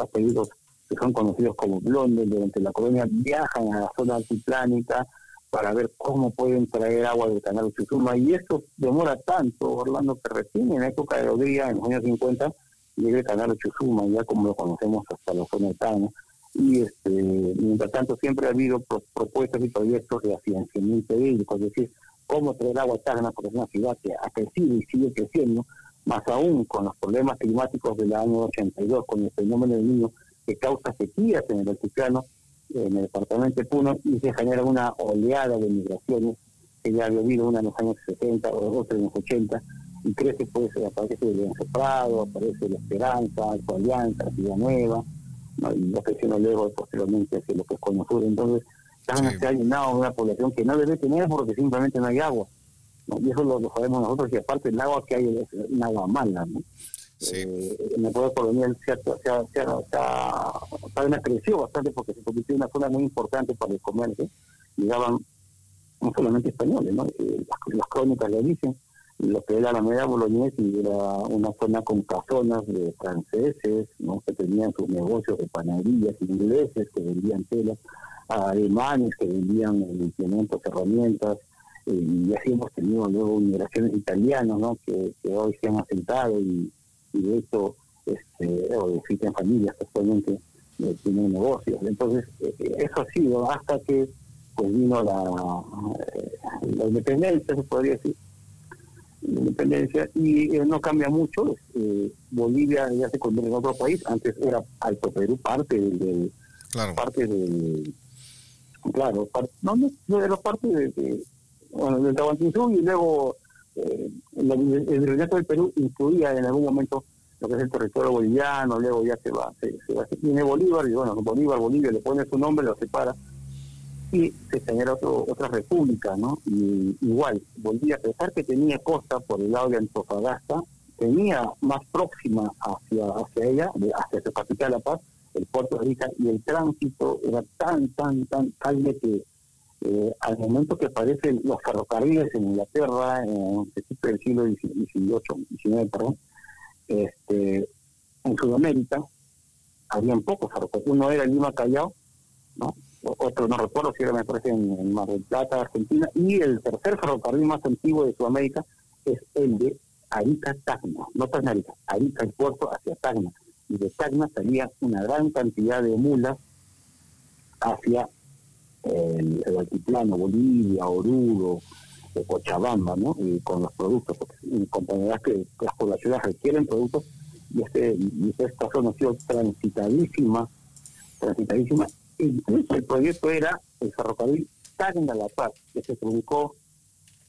apellidos que son conocidos como blondes durante la colonia, viajan a la zona altiplánica para ver cómo pueden traer agua del canal de Chusuma. Y esto demora tanto, Orlando, que recién en la época de Rodríguez, en los años 50, llega el canal de Chusuma, ya como lo conocemos hasta la zona de Tana. Y este, mientras tanto siempre ha habido pro- propuestas y proyectos de financiamiento hídrico, es decir, cómo traer agua a Tacna, porque es una ciudad que ha crecido y sigue creciendo, más aún con los problemas climáticos del año 82, con el fenómeno del niño que causa sequías en el altiplano, en el departamento de Puno, y se genera una oleada de migraciones que ya había habido una en los años 60 o otra en los 80, y crece pues, aparece el León Prado, aparece La Esperanza, Alto Alianza, Ciudad Nueva, ¿no? y va creciendo luego posteriormente hacia lo que es Cono Sur. Entonces, Tacna Sí. se ha llenado una población que no debe tener porque simplemente no hay agua. ¿no? Y eso lo, lo sabemos nosotros, y aparte el agua que hay es un agua mala. ¿no? Sí. Eh, en poder colonial se ha, se ha, se ha, se ha- Tacna creció bastante porque se convirtió en una zona muy importante para el comercio. Llegaban no solamente españoles, ¿no? Eh, las, crónicas lo dicen, lo que era la media boloñesa era una zona con casonas de franceses, ¿no? que tenían sus negocios de panaderías, ingleses que vendían telas, alemanes que vendían implementos, herramientas, eh, y así hemos tenido luego migraciones italianas, ¿no? que, que hoy se han asentado y, y de hecho este, o existen familias que actualmente eh, tienen negocios. Entonces, eh, eso ha sido hasta que pues vino la, eh, la independencia, se podría decir, la independencia, y eh, no cambia mucho. eh, Bolivia ya se convierte en otro país, antes era Alto Perú parte del, del- Claro. parte del claro no no, era parte de, de- bueno del Tahuantinsuyo y luego eh, el virreinato del Perú incluía en algún momento lo que es el territorio boliviano luego ya se va se, se va viene Bolívar y bueno Bolívar Bolivia le pone su nombre lo separa y se genera otro, otra república, ¿no? Y igual, Bolivia, a pesar que tenía costa por el lado de Antofagasta, tenía más próxima hacia hacia ella, hacia su capital La Paz, el puerto de Arica y el tránsito era tan, tan, tan tal de que eh, al momento que aparecen los ferrocarriles en Inglaterra, en principio del siglo XVIII, XIX, perdón, este, en Sudamérica, habían pocos ferrocarriles. Uno era Lima Callao, ¿no? otro no recuerdo si era, me parece, en, en Mar del Plata, Argentina, y el tercer ferrocarril más antiguo de Sudamérica es el de Arica-Tacna, no Tacna Arica, Arica el puerto hacia Tacna, y de Tacna salía una gran cantidad de mulas hacia el, altiplano, Bolivia, Oruro, eh, Cochabamba, ¿no? Y con los productos, porque comprenderás que las poblaciones requieren productos y, este, y esta zona ha sido transitadísima, transitadísima. Incluso el proyecto era el ferrocarril Tacna La Paz, que se publicó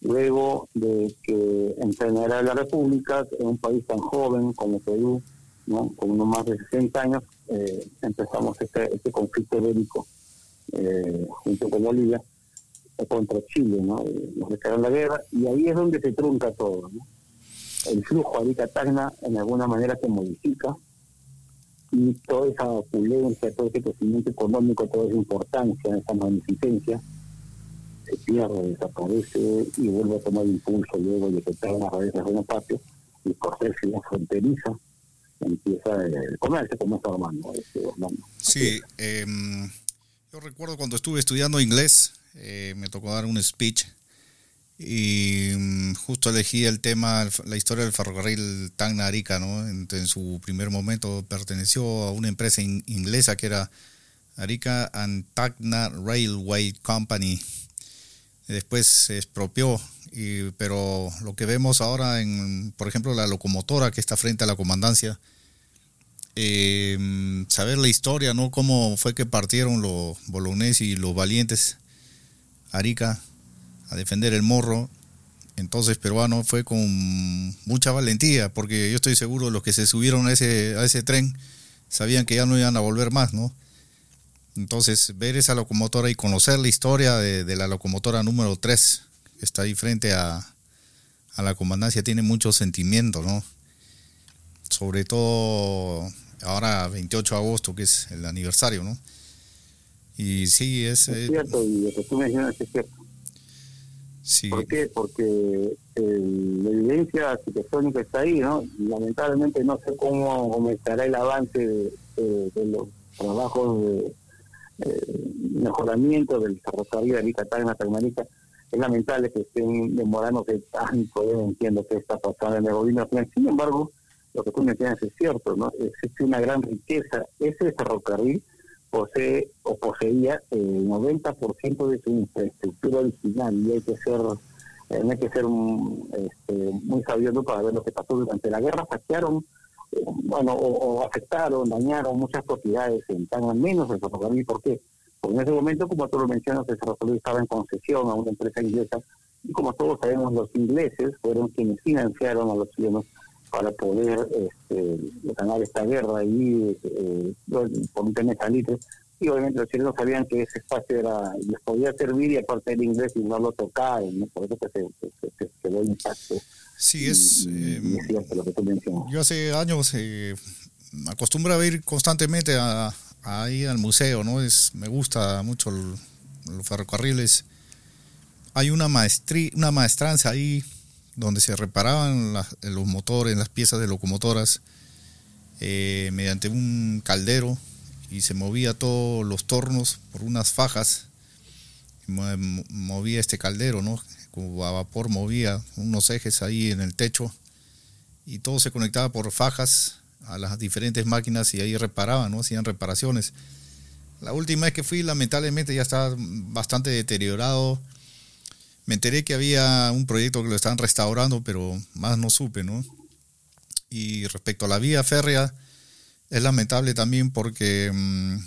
luego de que en general de la República, en un país tan joven como Perú, ¿no? con unos más de 60 años, eh, empezamos este, este conflicto bélico eh, junto con Bolivia contra Chile, ¿no? Eh, nos declararon la guerra y ahí es donde se trunca todo, ¿no? El flujo ahorita Tacna en alguna manera se modifica y toda esa opulencia, todo ese crecimiento económico, toda esa importancia, esa magnificencia, se pierde, desaparece y vuelve a tomar impulso luego de que Tacna regresa a una patio y por ser fronteriza empieza el comercio como está Armando. Este. Sí, eh, yo recuerdo cuando estuve estudiando inglés, eh, me tocó dar un speech y mm, justo elegí el tema, la historia del ferrocarril Tacna Arica, ¿no? En, su primer momento perteneció a una empresa in- inglesa que era Arica and Tacna Railway Company. Después se expropió, y, pero lo que vemos ahora en, por ejemplo, la locomotora que está frente a la comandancia, eh, saber la historia, ¿no? Cómo fue que partieron los bolognesi y los valientes Arica a defender el morro. Entonces peruano fue con mucha valentía, porque yo estoy seguro los que se subieron a ese, a ese tren sabían que ya no iban a volver más, ¿no? Entonces, ver esa locomotora y conocer la historia de, de la locomotora número 3, que está ahí frente a, a la comandancia, tiene mucho sentimiento, ¿no? Sobre todo ahora 28 de agosto, que es el aniversario, ¿no? Y sí, es... Es eh, cierto, y lo que tú mencionas es cierto. sí, ¿Por qué? Porque el- la evidencia arquitectónica está ahí, ¿no? Lamentablemente no sé cómo comenzará el avance de, de- de los trabajos de eh, mejoramiento del ferrocarril de Arica Tacna Tacnarica. Es lamentable que estén demorándose tanto, yo no entiendo qué está pasando en el gobierno. Sin embargo, lo que tú mencionas es cierto, ¿no? Existe una gran riqueza. Ese ferrocarril posee o poseía el 90% de su infraestructura original y hay que ser eh, hay que ser un, este, muy sabioso para ver lo que pasó durante la guerra saquearon eh, bueno o, o afectaron dañaron muchas propiedades en tan al menos el ferrocarril ¿por qué? porque en ese momento como tú lo mencionas el ferrocarril estaba en concesión a una empresa inglesa y como todos sabemos los ingleses fueron quienes financiaron a los chilenos para poder este, ganar esta guerra y eh, por un tema de salitre. Y obviamente los chilenos sabían que ese espacio era les podía servir y aparte el inglés y no lo tocaron, ¿no? por eso que se, quedó intacto. sí, es... Y- eh, y es cierto lo que tú. Yo hace años eh, me acostumbro a ir constantemente a, a ir al museo, ¿no? Es, me gusta mucho el- los ferrocarriles. Hay una maestría, una maestranza ahí donde se reparaban los motores, las piezas de locomotoras eh, mediante un caldero y se movía todos los tornos por unas fajas. Mo- mo- Movía este caldero, ¿no? Como a vapor movía unos ejes ahí en el techo y todo se conectaba por fajas a las diferentes máquinas y ahí reparaban, ¿no? Hacían reparaciones. La última vez que fui, lamentablemente, ya estaba bastante deteriorado. Me enteré que había un proyecto que lo estaban restaurando, pero más no supe, ¿no? Y respecto a la vía férrea, es lamentable también porque, mm,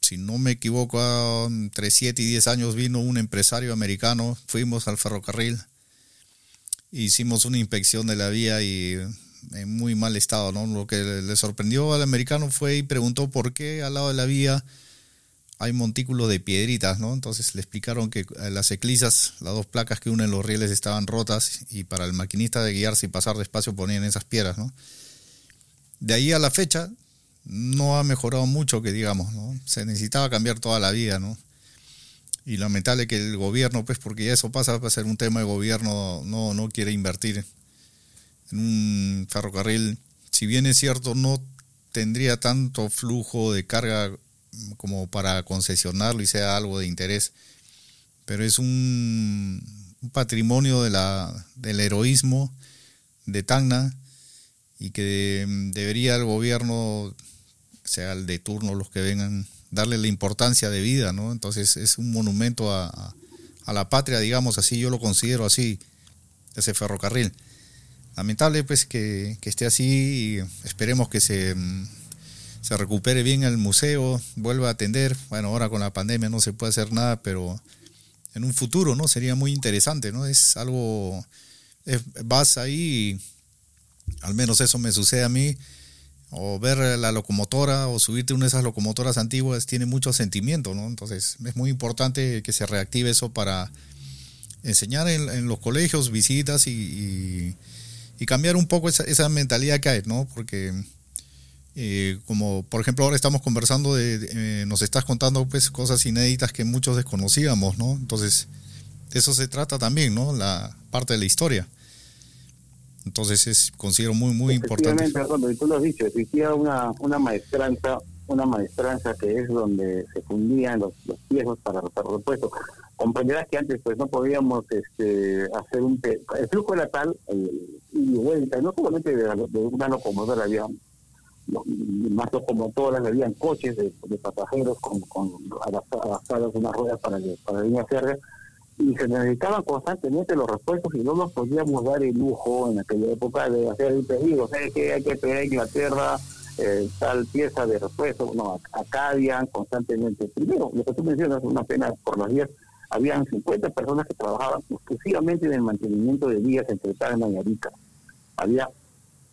si no me equivoco, entre 7 y 10 años vino un empresario americano, fuimos al ferrocarril, hicimos una inspección de la vía y en muy mal estado, ¿no? Lo que le sorprendió al americano fue y preguntó por qué al lado de la vía hay montículos de piedritas, ¿no? Entonces le explicaron que eh, las eclisas, las dos placas que unen los rieles estaban rotas y para el maquinista de guiarse y pasar despacio ponían esas piedras, ¿no? De ahí a la fecha, no ha mejorado mucho, que digamos, ¿no? Se necesitaba cambiar toda la vida, ¿no? Y lamentable que el gobierno, pues porque ya eso pasa a ser un tema de gobierno, no, no quiere invertir en un ferrocarril. Si bien es cierto, no tendría tanto flujo de carga como para concesionarlo y sea algo de interés, pero es un, patrimonio de la, del heroísmo de Tacna y que debería el gobierno, sea el de turno, los que vengan, darle la importancia de vida, ¿no? Entonces es un monumento a, a la patria, digamos así, yo lo considero así, ese ferrocarril. Lamentable pues que, que esté así y esperemos que se, se recupere bien el museo, vuelva a atender. Bueno, ahora con la pandemia no se puede hacer nada, pero en un futuro, ¿no? Sería muy interesante, ¿no? Es algo, es- vas ahí, al menos eso me sucede a mí, o ver la locomotora o subirte a una de esas locomotoras antiguas tiene mucho sentimiento, ¿no? Entonces es muy importante que se reactive eso para enseñar en, los colegios visitas y, y- y cambiar un poco esa, esa mentalidad que hay, ¿no? Porque eh, como por ejemplo ahora estamos conversando de, eh, nos estás contando pues cosas inéditas que muchos desconocíamos, ¿no? Entonces de eso se trata también, ¿no? La parte de la historia. Entonces es considero muy muy importante. Y tú lo has dicho, existía una, una maestranza, una maestranza que es donde se fundían los, los piezos para los repuestos. Comprenderás que antes pues no podíamos este, hacer un... El flujo era tal, el, y vuelta, no solamente de, de una locomotora, había más locomotoras, habían coches de, pasajeros con, con unas ruedas para, para la línea férrea y se necesitaban constantemente los repuestos y no nos podíamos dar el lujo en aquella época de hacer el pedido, ¿sabes que Hay que pedir a Inglaterra eh, tal pieza de repuesto, no, acá habían constantemente, primero, lo que tú mencionas, una pena por las vías, habían 50 personas que trabajaban exclusivamente en el mantenimiento de vías entre Tacna y Arica. Había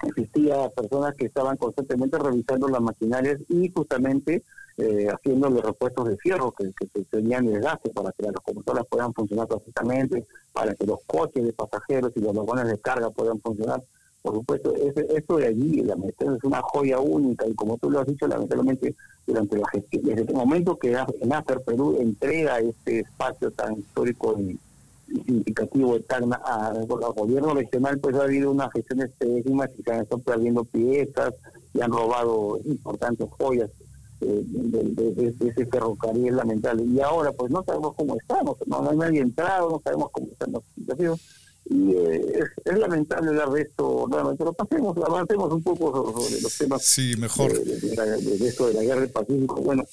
existía personas que estaban constantemente revisando las maquinarias y justamente eh, haciendo los repuestos de fierro que, que, que tenían desgaste para que las locomotoras puedan funcionar perfectamente, para que los coches de pasajeros y los vagones de carga puedan funcionar. Por supuesto, ese, eso de allí, la maestría es una joya única y como tú lo has dicho, lamentablemente, durante la gestión, desde el momento que NAFER Perú entrega este espacio tan histórico y, significativo de Tacna al gobierno regional, pues ha habido unas gestiones pésimas y se han estado perdiendo piezas y han robado importantes joyas eh, de, de- de- de ese ferrocarril lamentable. Y ahora, pues no sabemos cómo estamos, no, no hay nadie entrado, no sabemos cómo están los situaciones. Y eh, es, es lamentable hablar de esto pero pasemos, avancemos un poco sobre, sobre los temas Sí, mejor. de, de- de esto de la guerra del Pacífico. Bueno,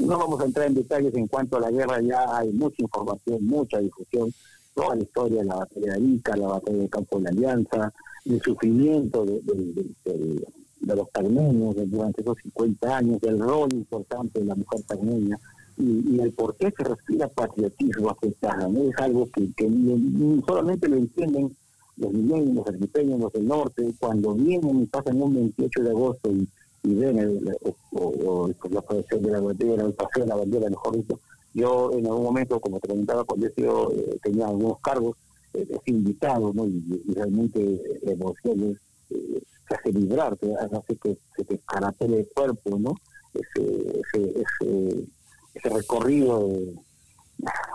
no vamos a entrar en detalles en cuanto a la guerra, ya hay mucha información, mucha difusión, toda la historia de la batalla de Arica, la batalla del campo de la Alianza, el sufrimiento de, de, de- de- de los tagneños durante esos 50 años, el rol importante de la mujer tagneña y, y el por qué se respira patriotismo hacia Tacna, ¿no? Es algo que, que solamente lo entienden los milenios, los arquiteños, los del norte, cuando vienen y pasan un 28 de agosto y, y ven el, o, o- la aparición de la bandera, el paseo de la bandera, mejor dicho, yo en algún momento, como te comentaba, cuando yo eh, tenía algunos cargos, eh, es invitado, ¿no? Y, realmente eh, la emoción es, eh, hace vibrar, te hace que se te carapele el cuerpo, ¿no? Ese, ese, ese, ese recorrido de,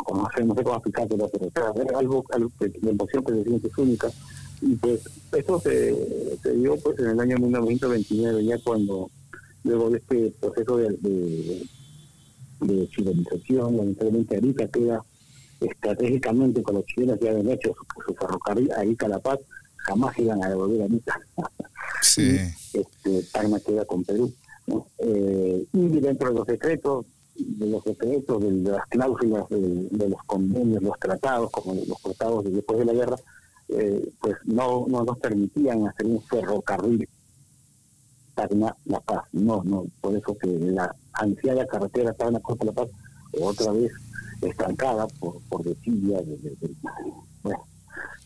como no sé, no sé cómo explicártelo, pero o algo, algo la emoción que se siente es única. Y pues eso se, se dio pues en el año 1929, ya cuando, luego de este proceso de, de, de chilenización, lamentablemente Arica queda estratégicamente con los chilenos ya habían hecho su, su ferrocarril Arica La Paz, jamás iban a devolver a Arica. Sí. este, Tacna queda con Perú. ¿no? Eh, y dentro de los secretos, de los secretos, de, las cláusulas de, de los convenios, los tratados, como los tratados de después de la guerra, eh, pues no, no nos permitían hacer un ferrocarril Tacna La Paz. No, no, por eso que la ansiada carretera Tacna Costa La Paz, otra vez estancada por, por desidia, de, de- de- bueno,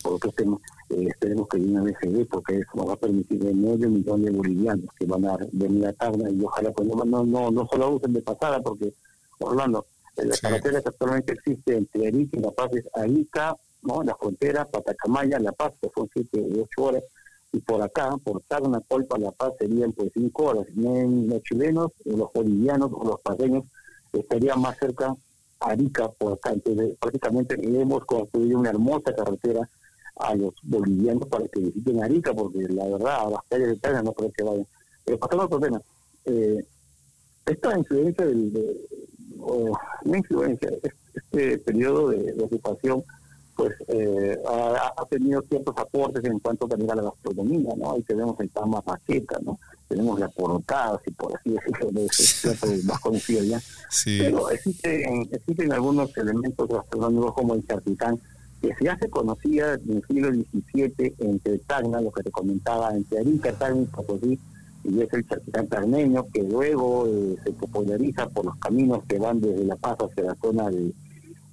por otros temas, eh, esperemos que una vez se dé, porque eso nos va a permitir de medio millón de bolivianos que van a venir a Tacna y ojalá pues no, no, no, no solo usen de pasada, porque Orlando, la Sí. carretera que actualmente existe entre Arica y La Paz es Arica, ¿no? la frontera, Patacamaya, La Paz, que son siete u ocho horas, y por acá, por Tacna, Colpa, La Paz, serían pues cinco horas. Los chilenos, los bolivianos o los paseños estarían más cerca a Arica, por acá. Entonces, prácticamente hemos construido una hermosa carretera a los bolivianos para que visiten Arica, porque la verdad, a las calles de Tacna no creo que vayan. Pero pasando otro tema, eh, esta influencia del, de, o, no influencia, este periodo de, de ocupación pues eh, ha, ha, tenido ciertos aportes en cuanto también a la gastronomía, ¿no? Ahí tenemos el Tama Paqueta, ¿no? Tenemos la portada, si por así decirlo, de ese más conocido ya. Sí. Pero existen, existen algunos elementos gastronómicos como el charquitán, que ya se conocía en el siglo XVII entre Tacna, lo que te comentaba, entre Arica, Tacna y Potosí, y es el charquitán tagneño, que luego eh, se populariza por los caminos que van desde La Paz hacia la zona de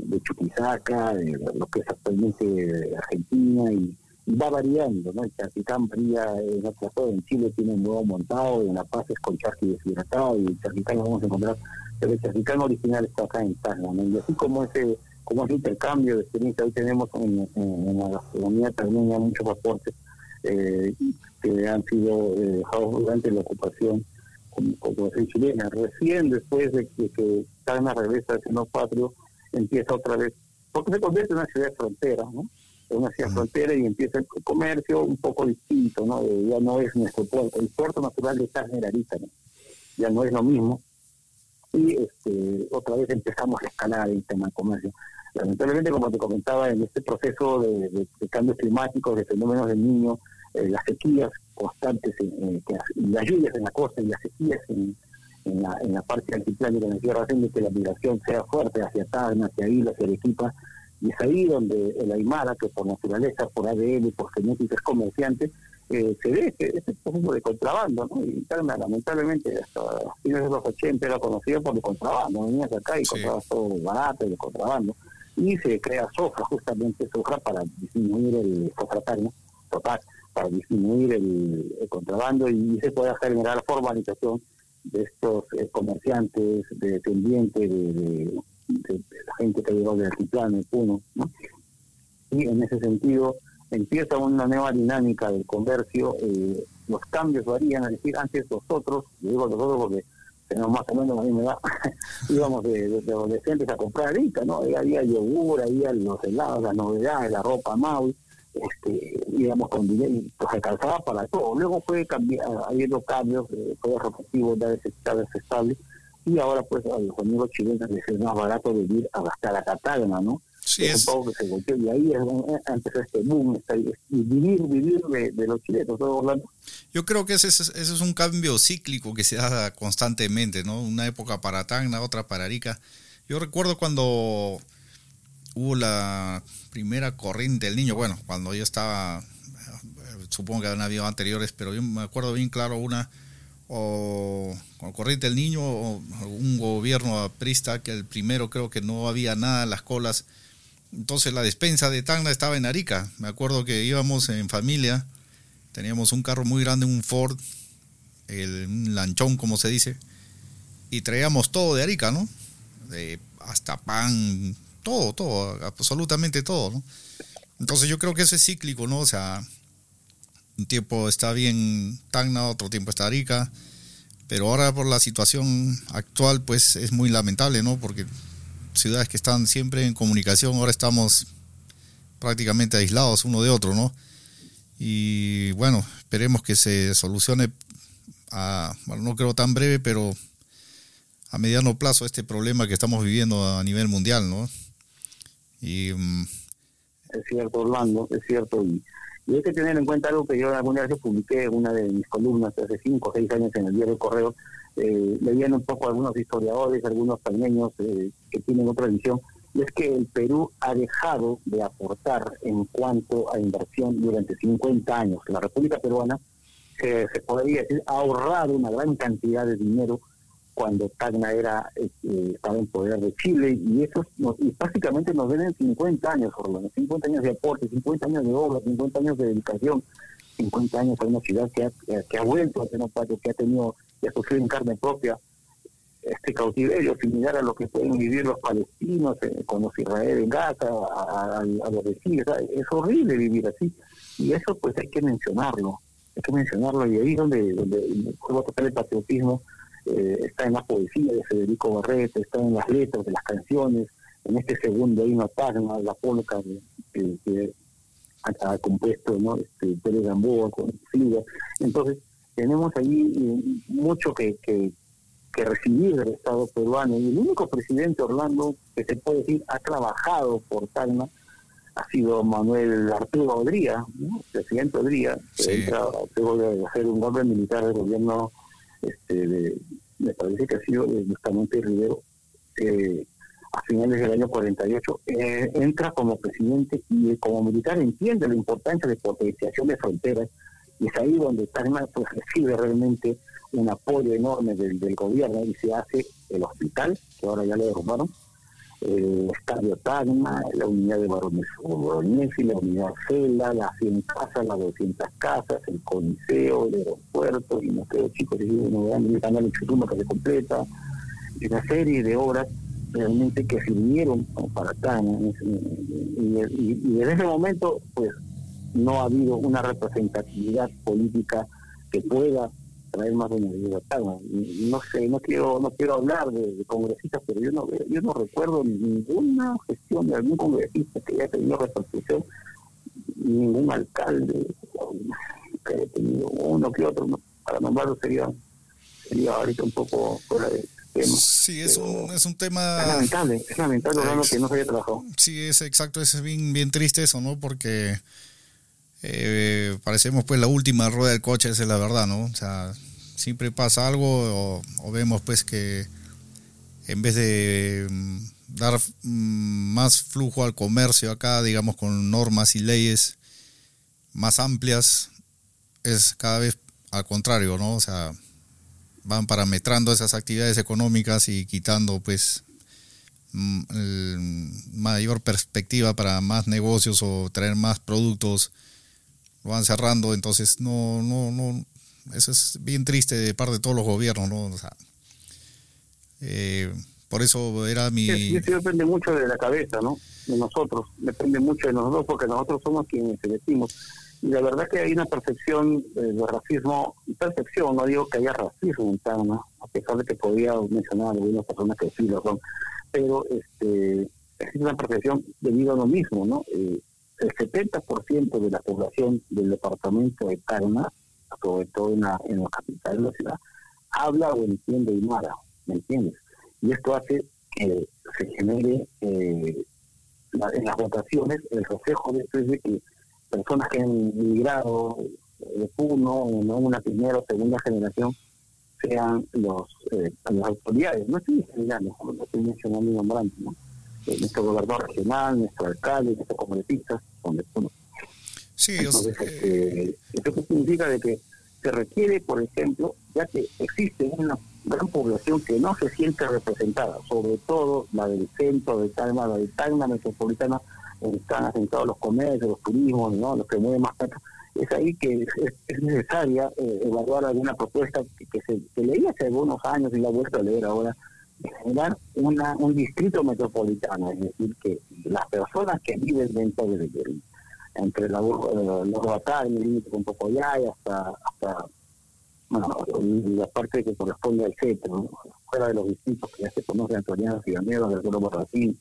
de Chuquisaca, de lo que es actualmente Argentina, y, y va variando, ¿no? El charquicán varía en otras zonas, en Chile tiene un nuevo montado, en La Paz es con charqui deshidratado, y el charquicán lo vamos a encontrar, pero el charquicán original está acá en Tacna, ¿no? Y así como ese como ese intercambio de experiencia, hoy tenemos en, la gastronomía también hay muchos aportes eh, que han sido eh, dejados durante la ocupación como, como chilena. Recién después de que, que Tacna regresa al seno patrio, empieza otra vez, porque se convierte en una ciudad frontera, ¿no? Es una ciudad uh -huh. frontera y empieza el comercio un poco distinto, ¿no? Eh, ya no es nuestro puerto, el puerto natural de Tacna era Arica, ¿no? Ya no es lo mismo. Y este, otra vez empezamos a escalar el tema del comercio. Lamentablemente, como te comentaba, en este proceso de, de, de cambios climáticos, de fenómenos del niño, eh, las sequías constantes, eh, que, las lluvias en la costa y las sequías en, en la, en la parte altiplánica de la tierra que la migración sea fuerte hacia Tacna, hacia Isla, hacia Arequipa, y es ahí donde el Aymara, que por naturaleza, por ADN, por genética es comerciante, eh, se ve que este proceso de contrabando, ¿no? Y Tacna, lamentablemente, hasta fines de los 80 era conocido por el contrabando, venías acá y sí. comprabas todo barato de contrabando, y se crea Sofra, justamente Sofra, para disminuir el Sofra Tacna, total, para disminuir el, el contrabando y se puede generar formalización de estos eh, comerciantes, de dependientes, de, de, la gente que llegó del altiplano, de Puno, ¿no? Y en ese sentido empieza una nueva dinámica del comercio, eh, los cambios varían, es decir, antes nosotros, digo nosotros porque tenemos más o menos la misma edad, íbamos de, de, adolescentes a comprar ahorita, ¿no? Ahí había yogur, había los helados, las novedades, la ropa Maui, este, digamos, con dinero, pues alcanzaba para todo. Luego fue cambiar, habiendo cambios, eh, fue repetitivo, ya desestable, y ahora pues a los amigos chilenos les es más barato vivir hasta la Catagna, ¿no? Sí, es, un que se golpeó, y ahí es, empezó este boom, este, vivir, vivir de, de los chilenos, todo Orlando. Yo creo que ese es, ese es un cambio cíclico que se da constantemente, ¿no? Una época para Tacna, otra para Arica. Yo recuerdo cuando hubo la primera corriente del niño, bueno, cuando yo estaba, supongo que habían habido anteriores, pero yo me acuerdo bien claro una, o con corriente del niño, o un gobierno aprista, que el primero creo que no había nada en las colas, entonces la despensa de Tacna estaba en Arica, me acuerdo que íbamos en familia, teníamos un carro muy grande, un Ford, el, un lanchón como se dice, y traíamos todo de Arica, ¿no? De, hasta pan, todo, todo, absolutamente todo, ¿no? Entonces yo creo que eso es cíclico, ¿no? O sea, un tiempo está bien Tacna, otro tiempo está Arica, pero ahora por la situación actual, pues es muy lamentable, ¿no? Porque ciudades que están siempre en comunicación, ahora estamos prácticamente aislados uno de otro, ¿no? Y bueno, esperemos que se solucione, a, bueno, no creo tan breve, pero a mediano plazo este problema que estamos viviendo a nivel mundial, ¿no? Um... Es cierto, Orlando, es cierto. Y, hay que tener en cuenta algo que yo alguna vez publiqué en una de mis columnas hace cinco o seis años en el diario Correo. Eh, leían un poco algunos historiadores, algunos pañeños eh, que tienen otra visión, y es que el Perú ha dejado de aportar en cuanto a inversión durante 50 años. La República Peruana, eh, se podría decir, ha ahorrado una gran cantidad de dinero cuando Tacna era eh, estaba en poder de Chile y eso y básicamente nos deben 50 años, Orlando, 50 años de aporte, 50 años de obra, 50 años de dedicación, 50 años a una ciudad que ha, que ha vuelto a tener patio, que ha tenido, que ha sufrido en carne propia este cautiverio similar a lo que pueden vivir los palestinos eh, con los Israel en Gaza, a, los vecinos, es horrible vivir así. Y eso pues hay que mencionarlo hay que mencionarlo, y ahí es donde, donde a tocar el patriotismo, eh, está en la poesía de Federico Barreto, está en las letras de las canciones, en este segundo himno Tagma, la polca que, que ha, compuesto ¿no? este, Pérez Gamboa con Silva. Entonces, tenemos ahí eh, mucho que, que, que recibir del Estado peruano. Y el único presidente Orlando que se puede decir ha trabajado por Tacna ha sido Manuel Arturo Odría, ¿no? presidente Odría, que Sí. entra luego de hacer un golpe militar del gobierno, este, de, me parece que ha sido de Bustamante Rivero, eh, a finales del año 48, eh, entra como presidente y eh, como militar entiende la importancia de potenciación de fronteras y es ahí donde Tacna pues, recibe realmente un apoyo enorme del, del gobierno y se hace el hospital, que ahora ya lo derrumbaron, el estadio Tacna, la unidad de varones Bolognesi, la unidad Cela, las 100 casas, las 200 casas, el coliseo, el aeropuerto, y no creo chicos, y uno vean el canal de Chutuma que se completa, una serie de obras realmente que sirvieron para Tacna. Y, y- y desde ese momento, pues, no ha habido una representatividad política que pueda traer más beneficio a Tacna. Y No sé, no quiero no quiero hablar de, de congresistas, pero yo no yo no recuerdo ninguna gestión de algún congresista que haya tenido repercusión, ningún alcalde que haya tenido uno que otro, ¿no? para nombrarlo sería sería ahorita un poco fuera de tema. Sí, es un, es un Es tema... lamentable, es lamentable Orlando, que no se haya trabajado. Sí, es exacto, es bien, bien triste eso, ¿no? Porque eh, parecemos pues la última rueda del coche, esa es la verdad, ¿no? O sea, siempre pasa algo o, o vemos pues que en vez de mm, dar mm, más flujo al comercio acá, digamos, con normas y leyes más amplias, es cada vez al contrario, ¿no? O sea, van parametrando esas actividades económicas y quitando pues mm, mayor perspectiva para más negocios o traer más productos lo van cerrando entonces no no no eso es bien triste de parte de todos los gobiernos no o sea, eh, por eso era mi Sí, depende mucho de la cabeza, ¿no? De nosotros, depende mucho de nosotros porque nosotros somos quienes elegimos. Y la verdad que hay una percepción eh, de racismo, percepción, no digo que haya racismo en Tacna, a pesar de que podía mencionar a algunas personas que sí lo son, pero este es una percepción debido a lo mismo, ¿no? Eh, el 70% de la población del departamento de Tacna, sobre todo en la, en la capital de la ciudad, habla o entiende Aymara, ¿me entiendes? y esto hace que se genere eh, en las votaciones el reflejo de esto es de que personas que han migrado de Puno, no una primera o segunda generación, sean los eh, las autoridades. No estoy discriminando, no estoy mencionando y nombrando, ¿no? Eh, nuestro gobernador regional, nuestro alcalde, nuestros congresistas son de Puno. sí o sea, Entonces, este, ¿esto significa? De que se requiere, por ejemplo, ya que existe una gran población que no se siente representada, sobre todo la del centro de Tacna, la de Tacna metropolitana, donde están asentados los comercios, los turismos, ¿no? los que mueven más plata. Es ahí que es, es- es necesaria eh, evaluar alguna propuesta que, que se que leí hace algunos años y la he vuelto a leer ahora, de generar una, un distrito metropolitano, es decir, que las personas que viven dentro del, del- entre la los Batán, el límite con Pocoyay hasta hasta bueno, la parte que corresponde al centro, fuera de los distritos que ya se conocen, Antoniano, Ciudadano, del Grupo Barracín,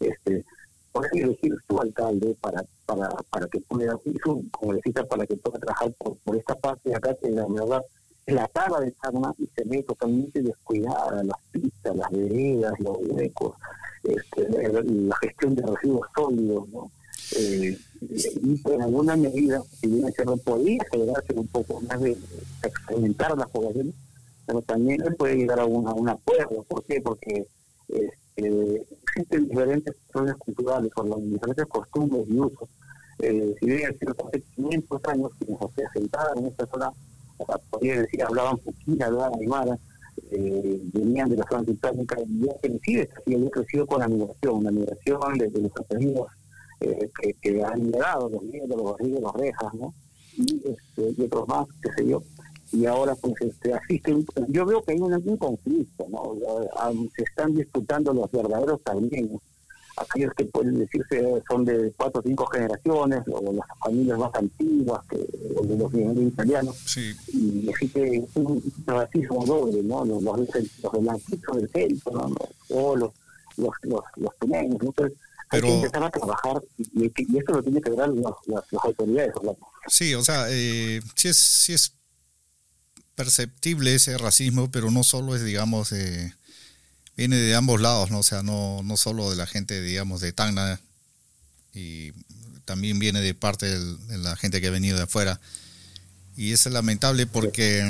este, poder elegir su alcalde para para para que pueda, y su congresista para que pueda trabajar por, por esta parte de acá, que la verdad la tara de Tacna y se ve totalmente descuidada, las pistas, las veredas, los huecos, este, la, gestión de residuos sólidos, ¿no? Eh, y en alguna medida, si bien es cierto, podría generarse un poco más de experimentar las poblaciones, pero también puede llegar a un, a un acuerdo. ¿Por qué? Porque este, existen diferentes culturales, con las diferentes costumbres y usos. Eh, si bien hace 500 años quienes se asentaban en esta zona, sea, podría decir, hablaban Puquina, hablaban Aymara, eh, venían de la zona británica y ya crecido, y había crecido con la migración, la migración de, los apellidos eh, que, han llegado, los nietos, los barriles, los rejas, ¿no? Y, este, y otros más, qué sé yo. Y ahora, pues, este, asisten. Yo veo que hay un, un conflicto, ¿no? Ah, Se están disputando los verdaderos tagneños aquellos que pueden decirse son de cuatro o cinco generaciones, o las familias más antiguas que o de los italianos, Sí, y existe un racismo doble, ¿no? Los, los, los blanquitos del centro, ¿no? O los, los, los, los pequeños, ¿no? Entonces, hay Pero- que empezar a trabajar, y, y, eso lo tiene que ver las, las, las autoridades, sí, o sea, eh, sí, es, sí es perceptible ese racismo, pero no solo es, digamos, eh, viene de ambos lados, ¿no? O sea, no, no solo de la gente, digamos, de Tacna, y también viene de parte de la gente que ha venido de afuera. Y es lamentable porque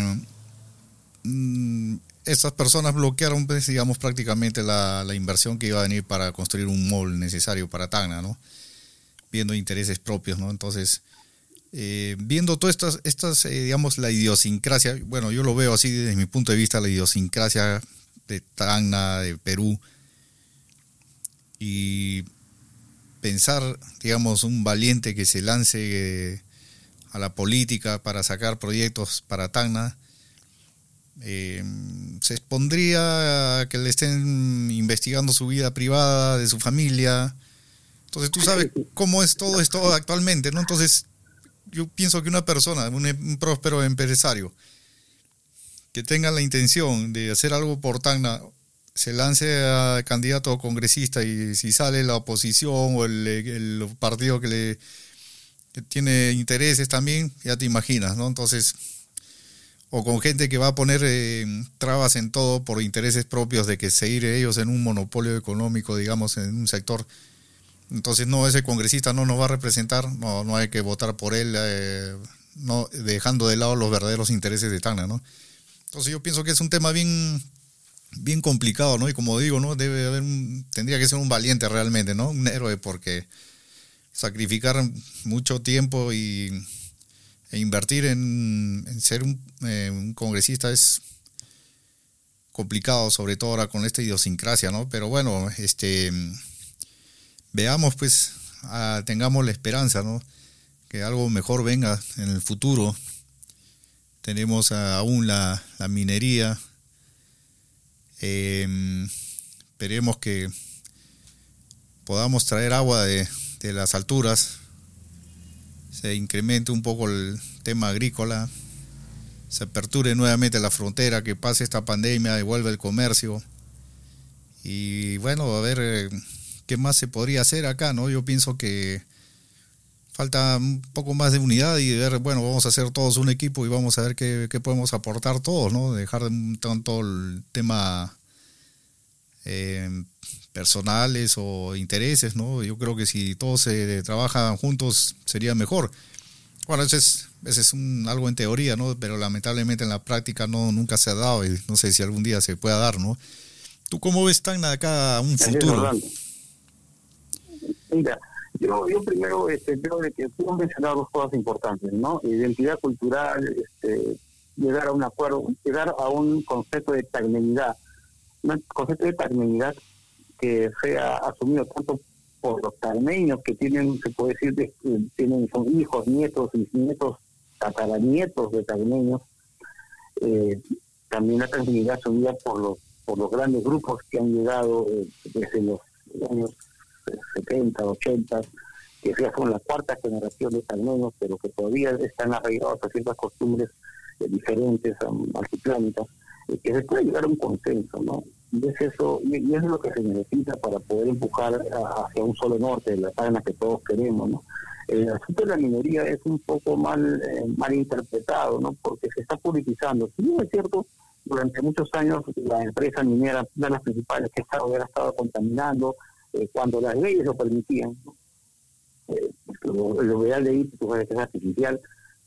mm, estas personas bloquearon, pues, digamos, prácticamente la, la inversión que iba a venir para construir un mall necesario para Tacna, ¿no? Viendo intereses propios, ¿no? Entonces, eh, viendo todas estas, estas eh, digamos, la idiosincrasia, bueno, yo lo veo así desde mi punto de vista, la idiosincrasia de Tacna, de Perú, y pensar, digamos, un valiente que se lance eh, a la política para sacar proyectos para Tacna, eh, se expondría a que le estén investigando su vida privada, de su familia. Entonces tú sabes cómo es todo esto actualmente, ¿no? Entonces yo pienso que una persona, un, un próspero empresario, que tenga la intención de hacer algo por Tacna, se lance a candidato a congresista y si sale la oposición o el, partido que le tiene intereses también, ya te imaginas, ¿no? Entonces, o con gente que va a poner eh, trabas en todo por intereses propios de que seguir ellos en un monopolio económico, digamos, en un sector. Entonces, no, ese congresista no nos va a representar, no, no hay que votar por él, eh, no dejando de lado los verdaderos intereses de Tacna, ¿no? Entonces, yo pienso que es un tema bien bien complicado, ¿no? Y como digo, ¿no? Debe haber un, tendría que ser un valiente realmente, ¿no? Un héroe porque sacrificar mucho tiempo y e invertir en, ser un, eh, un, congresista es complicado, sobre todo ahora con esta idiosincrasia, ¿no? Pero bueno, este veamos pues, a, tengamos la esperanza, ¿no? Que algo mejor venga en el futuro. Tenemos aún la, minería, eh, esperemos que podamos traer agua de, de, las alturas, se incremente un poco el tema agrícola, se aperture nuevamente la frontera, que pase esta pandemia, devuelva el comercio. Y bueno, a ver eh, qué más se podría hacer acá, ¿no? Yo pienso que falta un poco más de unidad y ver, bueno, vamos a hacer todos un equipo y vamos a ver qué, qué podemos aportar todos, ¿no? Dejar tanto el tema eh, personales o intereses, ¿no? Yo creo que si todos se trabajan juntos sería mejor. Bueno, ese es, ese es un, algo en teoría, ¿no? Pero lamentablemente en la práctica no nunca se ha dado y no sé si algún día se pueda dar, ¿no? ¿Tú cómo ves tan acá un futuro? Mira, yo, yo primero este, creo de que tú mencionado dos cosas importantes, ¿no? Identidad cultural, este, llegar a un acuerdo, llegar a un concepto de tagneidad, un concepto de tagneidad que sea asumido tanto por los tagneños que tienen, se puede decir, que tienen son hijos, nietos, bisnietos, tataranietos de tagneños, eh, también la tagneidad asumida por los por los grandes grupos que han llegado eh, desde los años 70, 80, que ya son la cuarta generación de tagneños, pero que todavía están arraigados a ciertas costumbres eh, diferentes, altiplánicas, eh, que se puede llegar a un consenso, ¿no? Y es eso, y, y es lo que se necesita para poder empujar a, hacia un solo norte, la Tacna que todos queremos, ¿no? El asunto de la minería es un poco mal, eh, mal interpretado, ¿no? Porque se está politizando. Si bien es cierto, durante muchos años la empresa minera, una de las principales que estaba, hubiera estado contaminando, eh, cuando las leyes lo permitían. Eh, lo, lo de es artificial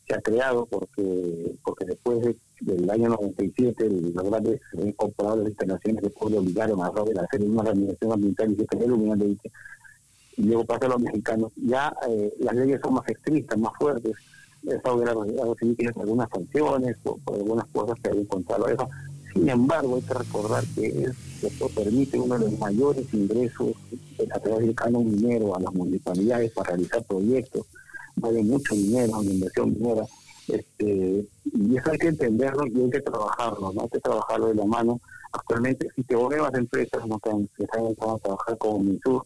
se ha creado porque porque después de, del año 97 los grandes compradores internacionales después le obligaron a Robert a hacer una remediación ambiental y se creó el humedal y luego pasa a los mexicanos. Ya eh, las leyes son más estrictas, más fuertes. Eso hubiera tiene algunas sanciones por, algunas cosas que hay encontrado eso. Sin embargo, hay que recordar que es, esto permite uno de los mayores ingresos a través del canon minero a las municipalidades para realizar proyectos. Vale mucho dinero en inversión minera. Este, y eso hay que entenderlo y hay que trabajarlo, ¿no? Hay que trabajarlo de la mano. Actualmente existen nuevas empresas ¿no? que están empezando a trabajar como Minsur,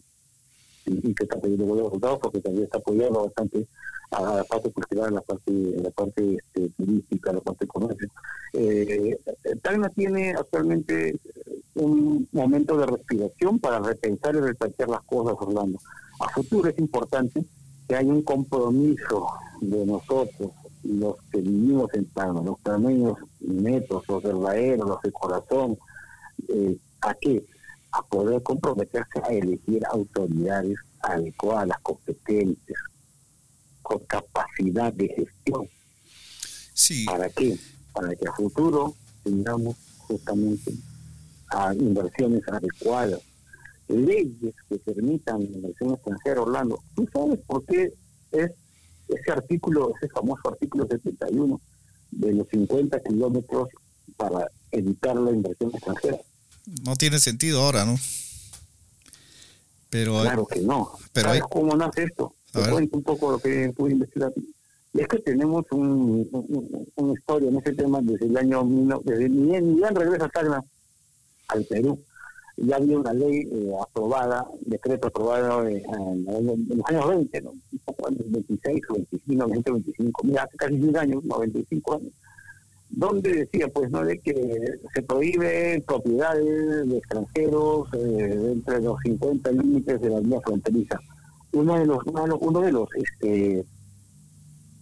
y, y que está teniendo buenos resultados porque también está apoyando bastante a la parte cultural, a la parte, a la parte este, turística, a la parte económica. Eh, Tacna tiene actualmente un momento de respiración para repensar y replantear las cosas, Orlando. A futuro es importante que haya un compromiso de nosotros, los que vivimos en Tacna, los tamaños netos, los verdaderos, los de corazón, eh, ¿a qué? A poder comprometerse a elegir autoridades adecuadas, competentes, con capacidad de gestión. Sí, ¿Para qué? Para que a futuro tengamos justamente a inversiones adecuadas, leyes que permitan la inversión extranjera, Orlando. ¿Tú sabes por qué es ese artículo, ese famoso artículo 71 de los 50 kilómetros para evitar la inversión extranjera? No tiene sentido ahora, ¿no? Pero Claro que no. pero ¿Sabes hay- cómo nace esto? A Te ver. cuento un poco lo que pude investigar. Y es que tenemos un, un- una historia en ese tema desde el año... Desde bien regresa Tacna al Perú. Ya había una ley eh, aprobada, decreto aprobado eh, en, en los años 20, ¿no? Un poco antes, 26 o 25, 20, 25, mira, hace casi 10 años, 95 años, donde decía, pues, ¿no?, de que se prohíbe propiedades de extranjeros eh, entre los 50 límites de la línea fronteriza. Uno de los, uno de los, este,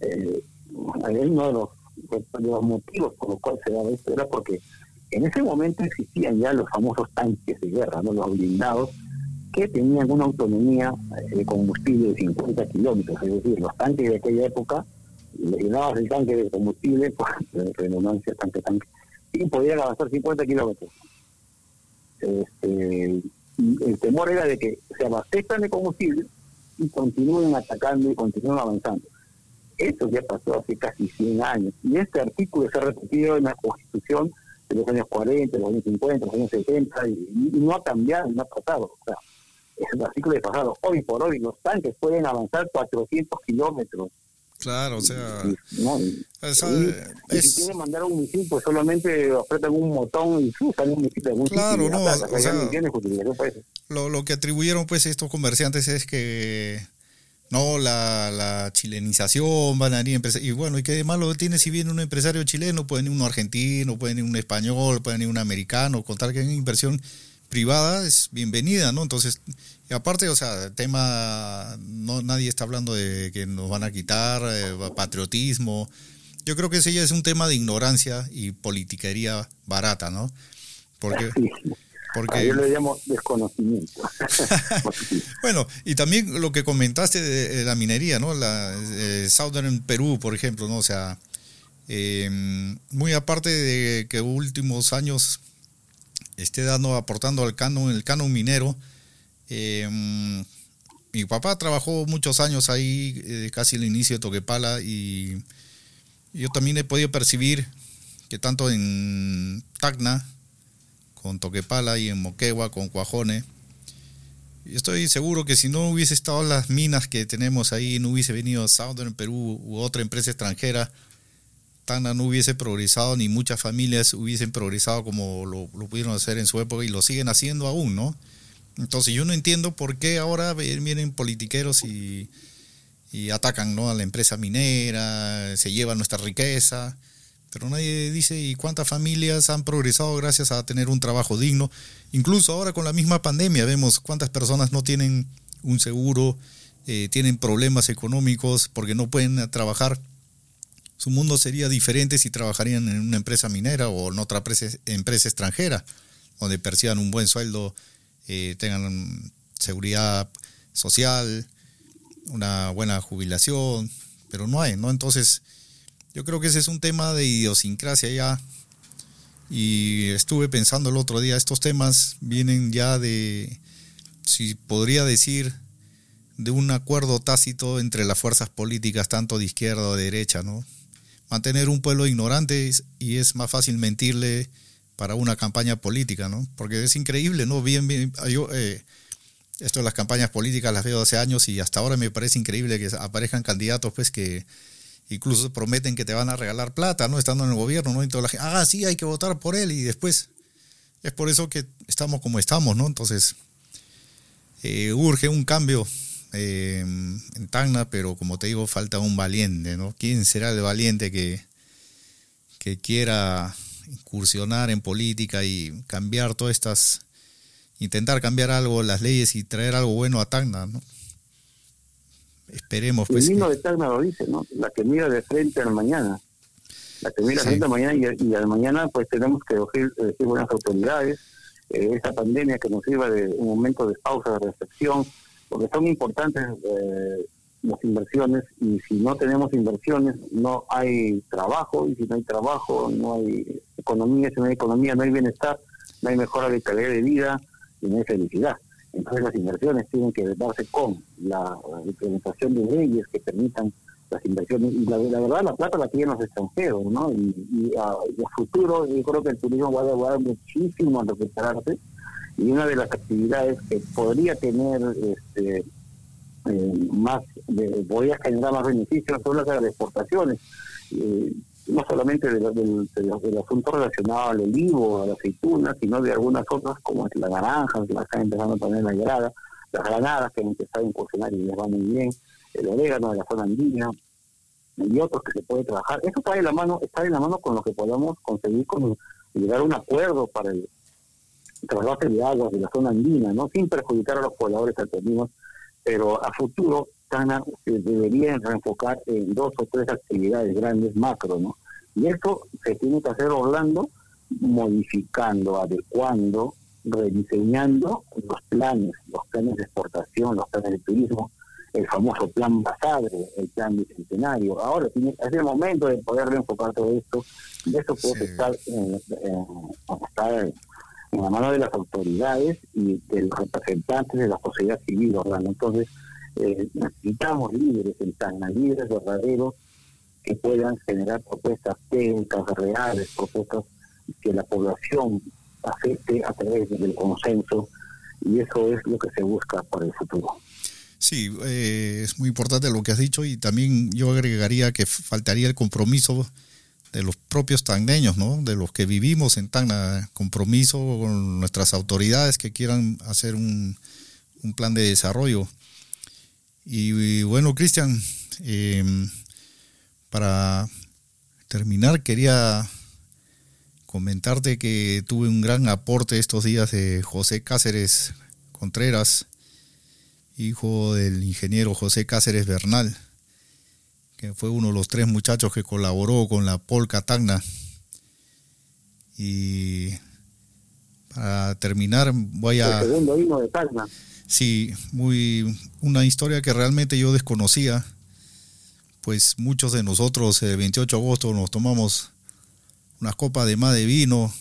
eh, uno de los, de los motivos por los cuales se daba esto era porque en ese momento existían ya los famosos tanques de guerra, ¿no? los blindados, que tenían una autonomía eh, de combustible de 50 kilómetros, es decir, los tanques de aquella época, llenabas el tanque de combustible, pues, de redundancia, tanque, tanque, y podían avanzar 50 kilómetros. Este, el temor era de que se abastezcan de combustible y continúen atacando y continúen avanzando. Esto ya pasó hace casi 100 años. Y este artículo se ha repetido en la Constitución de los años 40, de los años 50, de los años 70, y, y no ha cambiado, no ha pasado. O sea, es un artículo de pasado. Hoy por hoy los tanques pueden avanzar 400 kilómetros. Claro, o sea, ¿no? Esa- y- y es- si quieren mandar un misil, pues solamente apretan un botón y ¡fu! sale un misil de algún Claro, no, o sea, no lo, lo que atribuyeron pues estos comerciantes es que no la, la chilenización van a venir y bueno y qué de malo tiene si viene un empresario chileno puede venir uno argentino puede venir un español puede venir un americano con tal que haya inversión privada es bienvenida no entonces y aparte o sea el tema no nadie está hablando de que nos van a quitar eh, patriotismo yo creo que ese ya es un tema de ignorancia y politiquería barata no porque porque Yo le llamo desconocimiento. bueno, y también lo que comentaste de, de la minería, ¿no? La eh, Southern Perú, por ejemplo, ¿no? O sea, eh, muy aparte de que últimos años esté dando, aportando al canon, el canon minero, eh, mi papá trabajó muchos años ahí, eh, casi el inicio de Toquepala, y yo también he podido percibir que tanto en Tacna, con Toquepala y en Moquegua, con Cuajone, estoy seguro que si no hubiese estado las minas que tenemos ahí, no hubiese venido Southern Perú u otra empresa extranjera, Tacna no hubiese progresado, ni muchas familias hubiesen progresado como lo, pudieron hacer en su época y lo siguen haciendo aún, ¿no? Entonces yo no entiendo por qué ahora vienen politiqueros y, y atacan ¿no? a la empresa minera, se llevan nuestra riqueza, pero nadie dice y cuántas familias han progresado gracias a tener un trabajo digno. Incluso ahora con la misma pandemia vemos cuántas personas no tienen un seguro, eh, tienen problemas económicos porque no pueden trabajar. Su mundo sería diferente si trabajarían en una empresa minera o en otra empresa, extranjera, donde perciban un buen sueldo, eh, tengan seguridad social, una buena jubilación, pero no hay, ¿no? Entonces, yo creo que ese es un tema de idiosincrasia ya. Y estuve pensando el otro día, estos temas vienen ya de, si podría decir, de un acuerdo tácito entre las fuerzas políticas, tanto de izquierda o de derecha, ¿no? Mantener un pueblo ignorante y es más fácil mentirle para una campaña política, ¿no? Porque es increíble, ¿no? Bien, yo, eh, esto de las campañas políticas las veo hace años y hasta ahora me parece increíble que aparezcan candidatos, pues, que, incluso prometen que te van a regalar plata, ¿no? Estando en el gobierno, ¿no? Y toda la gente, ah, sí, hay que votar por él y después es por eso que estamos como estamos, ¿no? Entonces, eh, urge un cambio eh, en Tacna, pero como te digo, falta un valiente, ¿no? ¿Quién será el valiente que, que quiera incursionar en política y cambiar todas estas, intentar cambiar algo, las leyes y traer algo bueno a Tacna, ¿no? Esperemos, pues. el himno que- de Tacna lo dice, ¿no? La que mira de frente al mañana. La que mira Sí. de frente al mañana y, y al mañana pues tenemos que elegir, elegir buenas autoridades. Eh, esta pandemia que nos sirva de un momento de pausa, de reflexión, porque son importantes eh, las inversiones y si no tenemos inversiones no hay trabajo y si no hay trabajo no hay economía, si no hay economía no hay bienestar, no hay mejora de calidad de vida y no hay felicidad. Entonces las inversiones tienen que darse con la implementación de leyes que permitan las inversiones y la, verdad la plata la tienen los extranjeros, ¿no? Y, y a, y a futuro yo creo que el turismo va a demorar muchísimo en recuperarse y una de las actividades que podría tener este eh, más de, generar más beneficios son las de exportaciones eh, no solamente de del, de del asunto relacionado al olivo, a la aceituna, sino de algunas otras como es la naranja, que la están empezando a la las granadas que han empezado a incursionar y les va muy bien, el orégano de la zona andina y otros que se puede trabajar. Eso está en la mano, está en la mano con lo que podamos conseguir con llegar a un acuerdo para el trasvase de aguas de la zona andina, no sin perjudicar a los pobladores alternos, pero a futuro Tana se debería reenfocar en dos o tres actividades grandes macro, ¿no? Y esto se tiene que hacer Orlando modificando, adecuando, rediseñando los planes, los planes de exportación, los planes de turismo, el famoso plan Basadre, el plan bicentenario. Ahora tiene, es el momento de poder reenfocar todo esto, y eso puede Sí. estar, en- estar en la mano de las autoridades y de los representantes de la sociedad civil, Orlando. Entonces, eh, necesitamos líderes en Tacna, líderes verdaderos que puedan generar propuestas técnicas reales, propuestas que la población acepte a través del consenso y eso es lo que se busca para el futuro. Sí, eh, es muy importante lo que has dicho y también yo agregaría que faltaría el compromiso de los propios tagneños, ¿no? De los que vivimos en Tacna, compromiso con nuestras autoridades que quieran hacer un, un plan de desarrollo. Y, bueno, Cristian, eh, para terminar quería comentarte que tuve un gran aporte estos días de José Cáceres Contreras, hijo del ingeniero José Cáceres Bernal, que fue uno de los tres muchachos que colaboró con la Polca Tacna. Y para terminar voy a... El segundo de Tacna. Sí, muy una historia que realmente yo desconocía. Pues muchos de nosotros el 28 de agosto nos tomamos unas copas de más de vino,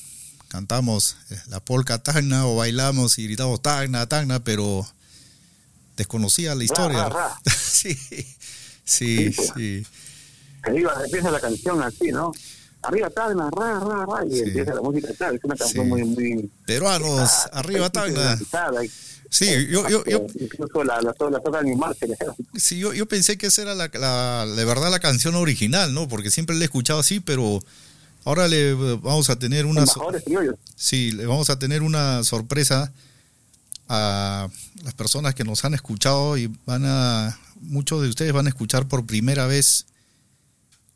cantamos eh, la polca Tacna o bailamos y gritamos Tacna, Tacna, pero desconocía la historia. ra, ra. sí, sí, Sí, pues. sí. Se iba, empieza la canción así, ¿no? Arriba Tacna, ra, ra, ra, y Sí. empieza la música tal. Es una canción Sí. muy, muy... Peruanos, arriba Tacna. Sí, yo, yo, yo, Incluso la, la, la marcha. Sí, yo, yo pensé que esa era la, la- de verdad la canción original, ¿no? Porque siempre la he escuchado así, pero ahora le eh, vamos a tener una... so-. Sí, le vamos a tener una sorpresa a las personas que nos han escuchado y van a... Muchos de ustedes van a escuchar por primera vez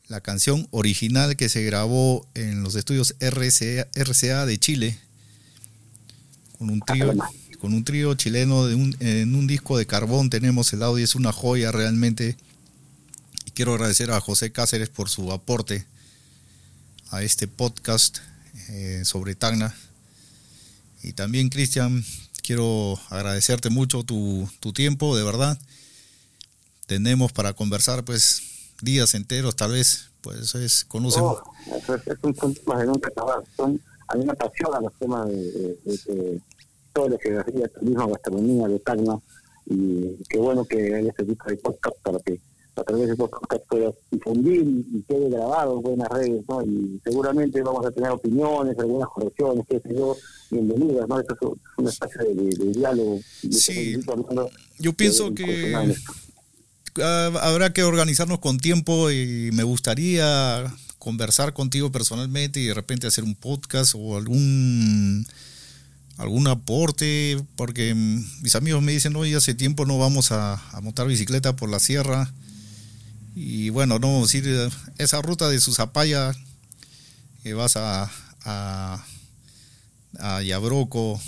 la canción original que se grabó en los estudios RCA, RCA de Chile con un trío con un trío chileno de un, en un disco de carbón. Tenemos el audio es una joya realmente. Y quiero agradecer a José Cáceres por su aporte a este podcast eh, sobre Tacna. Y también Cristian quiero agradecerte mucho tu, tu tiempo de verdad tenemos para conversar pues días enteros tal vez pues es conoces Oh, eso es, es un son temas de nunca acabar. Son, a mí me apasiona los temas de, de, de- de toda la geografía, turismo, gastronomía, de Tacna. Y qué bueno que hay este tipo de podcast para que a través de estos podcasts puedas difundir y, quede grabado en buenas redes, ¿no? Y seguramente vamos a tener opiniones, algunas correcciones, qué sé yo, bienvenidas, ¿no? Esto es un, espacio de, de- de diálogo. Sí. yo pienso de que incursionar en esto. Ah, habrá que organizarnos con tiempo y me gustaría conversar contigo personalmente y de repente hacer un podcast o algún algún aporte, porque mis amigos me dicen, oye, hace tiempo no vamos a, montar bicicleta por la sierra. Y bueno, no vamos a ir eh, esa ruta de Susapaya, que vas a, a, a Yabroco,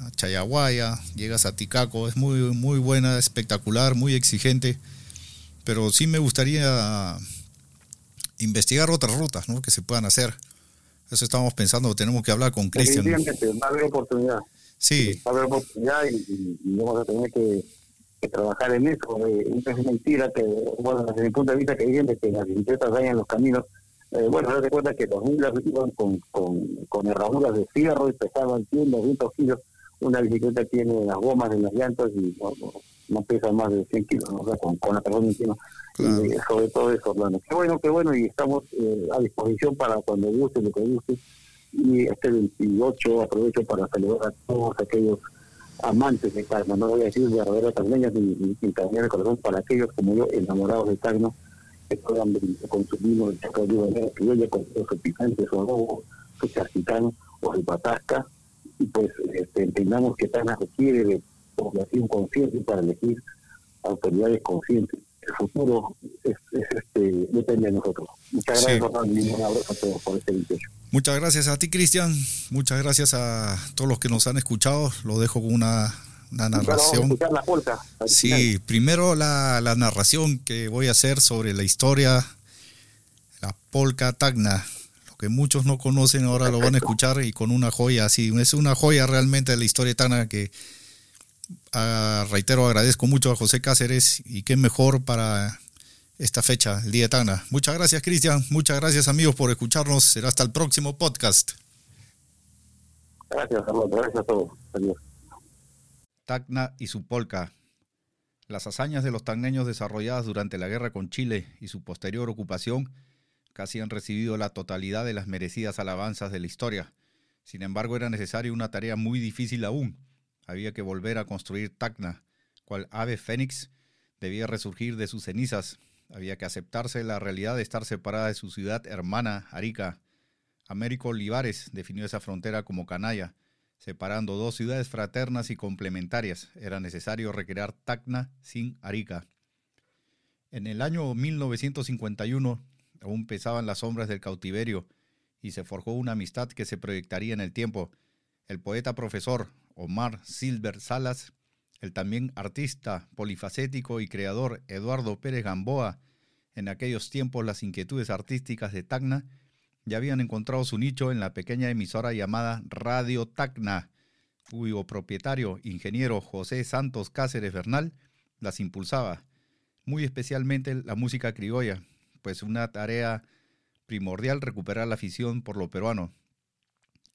a Chayaguaya, llegas a Ticaco, es muy, muy buena, espectacular, muy exigente, pero sí me gustaría investigar otras rutas ¿no? que se puedan hacer. Eso estamos pensando, tenemos que hablar con Cristian. Va a haber oportunidad. Sí, Va a haber oportunidad y, y- y vamos a tener que, que trabajar en eso. Eh, es mentira que, bueno, desde mi punto de vista, que dicen que las bicicletas dañan los caminos. Eh, bueno, date cuenta que los milas iban con, con, con herraduras de fierro y pesaban 100, 200 kilos. Una bicicleta tiene las gomas de las llantas y no, pesa más de 100 kilos, o sea, con, con la persona encima. Claro. Y, eh, sobre todo eso, Orlando. Qué bueno, qué bueno, y estamos eh, a disposición para cuando guste, lo que guste. Y este 28 aprovecho para saludar a todos aquellos amantes de Tacna, no voy a decir verdaderas tagneñas ni, ni, ni de corazón, para aquellos como yo, enamorados de Tacna, que puedan consumir el chacal de manera criolla con su picante, su adobo, su charquitán o su patasca, y pues este, entendamos que Tacna requiere de población consciente para elegir autoridades conscientes. El futuro es, es, este, depende de nosotros. Muchas Sí. gracias, Orlando, y un abrazo a todos por este 28. muchas gracias a ti, Cristian. Muchas gracias a todos los que nos han escuchado. Lo dejo con una, una Ahora vamos a narración. la. Sí, primero la, la narración que voy a hacer sobre la historia, la polka tagna. Lo que muchos no conocen ahora lo van a escuchar y con una joya así. Es una joya realmente de la historia tagna que, ah, reitero, agradezco mucho a José Cáceres y qué mejor para esta fecha, el Día de Tacna. Muchas gracias, Cristian. Muchas gracias, amigos, por escucharnos. Será hasta el próximo podcast. Gracias, Orlando. Gracias a todos. Adiós. Tacna y su polka. Las hazañas de los tacneños desarrolladas durante la guerra con Chile y su posterior ocupación casi han recibido la totalidad de las merecidas alabanzas de la historia. Sin embargo, era necesaria una tarea muy difícil aún. Había que volver a construir Tacna, cual ave fénix debía resurgir de sus cenizas. Había que aceptarse la realidad de estar separada de su ciudad hermana, Arica. Américo Olivares definió esa frontera como canalla, separando dos ciudades fraternas y complementarias. Era necesario recrear Tacna sin Arica. En el año 1951 aún pesaban las sombras del cautiverio y se forjó una amistad que se proyectaría en el tiempo. El poeta profesor Omar Silver Salas, el también artista, polifacético y creador Eduardo Pérez Gamboa, en aquellos tiempos las inquietudes artísticas de Tacna ya habían encontrado su nicho en la pequeña emisora llamada Radio Tacna, cuyo propietario, ingeniero José Santos Cáceres Bernal, las impulsaba, muy especialmente la música criolla, pues una tarea primordial recuperar la afición por lo peruano.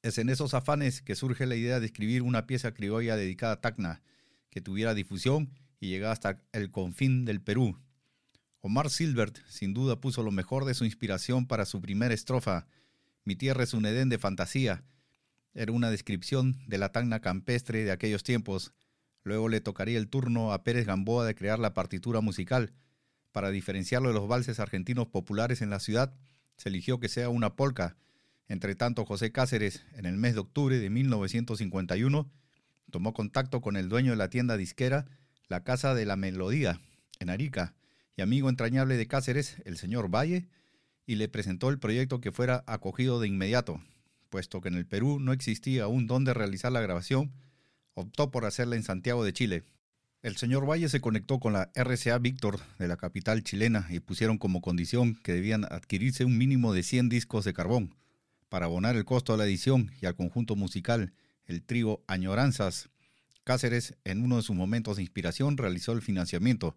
Es en esos afanes que surge la idea de escribir una pieza criolla dedicada a Tacna, que tuviera difusión y llegara hasta el confín del Perú. Omar Silbert sin duda puso lo mejor de su inspiración para su primera estrofa. Mi tierra es un Edén de fantasía. Era una descripción de la Tacna campestre de aquellos tiempos. Luego le tocaría el turno a Pérez Gamboa de crear la partitura musical. Para diferenciarlo de los valses argentinos populares en la ciudad, se eligió que sea una polca. Entre tanto, José Cáceres, en el mes de octubre de 1951, tomó contacto con el dueño de la tienda disquera La Casa de la Melodía, en Arica, y amigo entrañable de Cáceres, el señor Valle, y le presentó el proyecto que fuera acogido de inmediato. Puesto que en el Perú no existía aún dónde realizar la grabación, optó por hacerla en Santiago de Chile. El señor Valle se conectó con la RCA Víctor de la capital chilena y pusieron como condición que debían adquirirse un mínimo de 100 discos de carbón para abonar el costo de la edición y al conjunto musical, el trío Añoranzas. Cáceres, en uno de sus momentos de inspiración, realizó el financiamiento,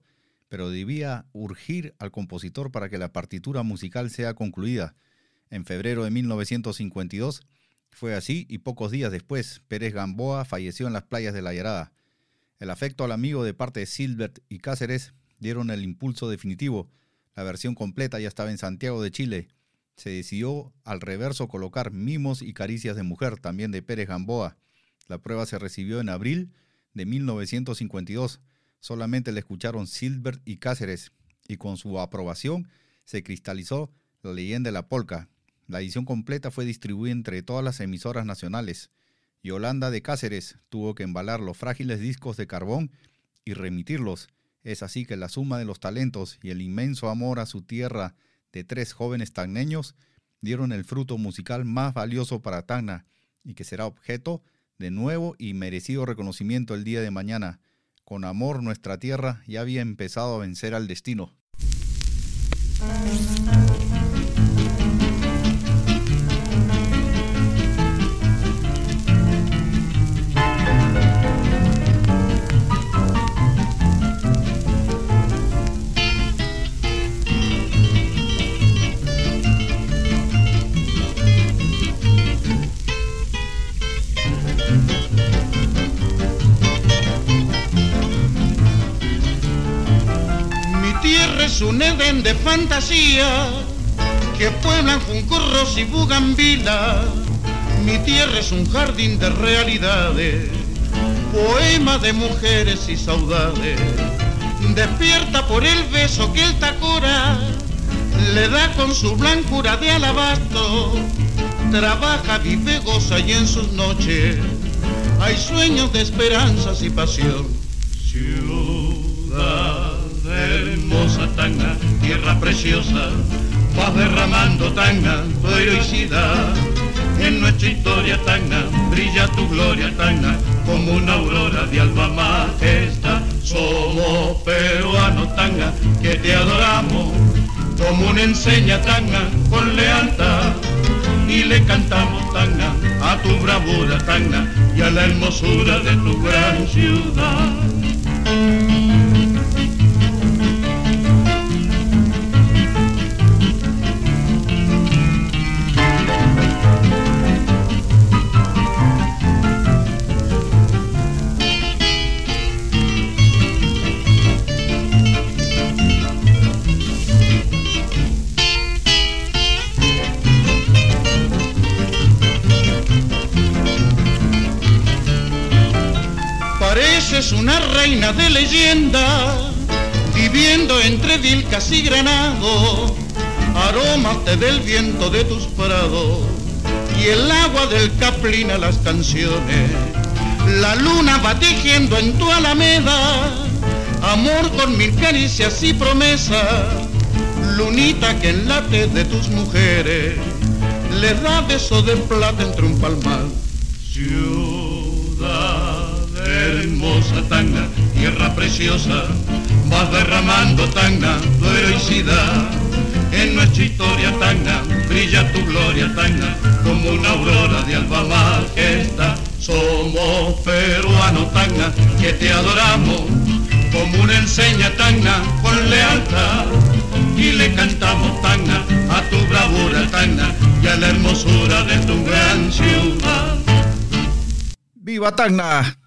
pero debía urgir al compositor para que la partitura musical sea concluida. En febrero de 1952 fue así y pocos días después Pérez Gamboa falleció en las playas de la Yarada. El afecto al amigo de parte de Silbert y Cáceres dieron el impulso definitivo. La versión completa ya estaba en Santiago de Chile. Se decidió al reverso colocar mimos y caricias de mujer, también de Pérez Gamboa. La prueba se recibió en abril de 1952. Solamente le escucharon Silbert y Cáceres, y con su aprobación se cristalizó la leyenda de la polca. La edición completa fue distribuida entre todas las emisoras nacionales. Yolanda de Cáceres tuvo que embalar los frágiles discos de carbón y remitirlos. Es así que la suma de los talentos y el inmenso amor a su tierra de tres jóvenes tagneños dieron el fruto musical más valioso para Tacna y que será objeto de nuevo y merecido reconocimiento el día de mañana. Con amor nuestra tierra ya había empezado a vencer al destino. Fantasía que pueblan juncurros y bugambilas. Mi tierra es un jardín de realidades, poema de mujeres y saudades. Despierta por el beso que el tacora le da con su blancura de alabastro. Trabaja, vive, goza y en sus noches hay sueños de esperanzas y pasión. Ciudad hermosa tanga, tierra preciosa, vas derramando tanga, tu heroicidad. En nuestra historia tanga, brilla tu gloria tanga, como una aurora de alba majestad. Somos peruanos tanga, que te adoramos, como una enseña tanga, con lealtad. Y le cantamos tanga, a tu bravura tanga, y a la hermosura de tu gran ciudad. Reina de leyenda, viviendo entre Vilcas y Granado. Aromas te del viento de tus prados y el agua del caplina las canciones. La luna va tejiendo en tu alameda, amor con mil caricias y promesas. Lunita que enlate de tus mujeres, le da beso de plata entre un palmar. Hermosa tanga, tierra preciosa, vas derramando tanga, tu heroicidad. En nuestra historia tanga, brilla tu gloria tanga, como una aurora de alba majestad. Somos peruanos tanga, que te adoramos, como una enseña tanga, con lealtad. Y le cantamos tanga, a tu bravura tanga, y a la hermosura de tu gran ciudad. ¡Viva Tacna!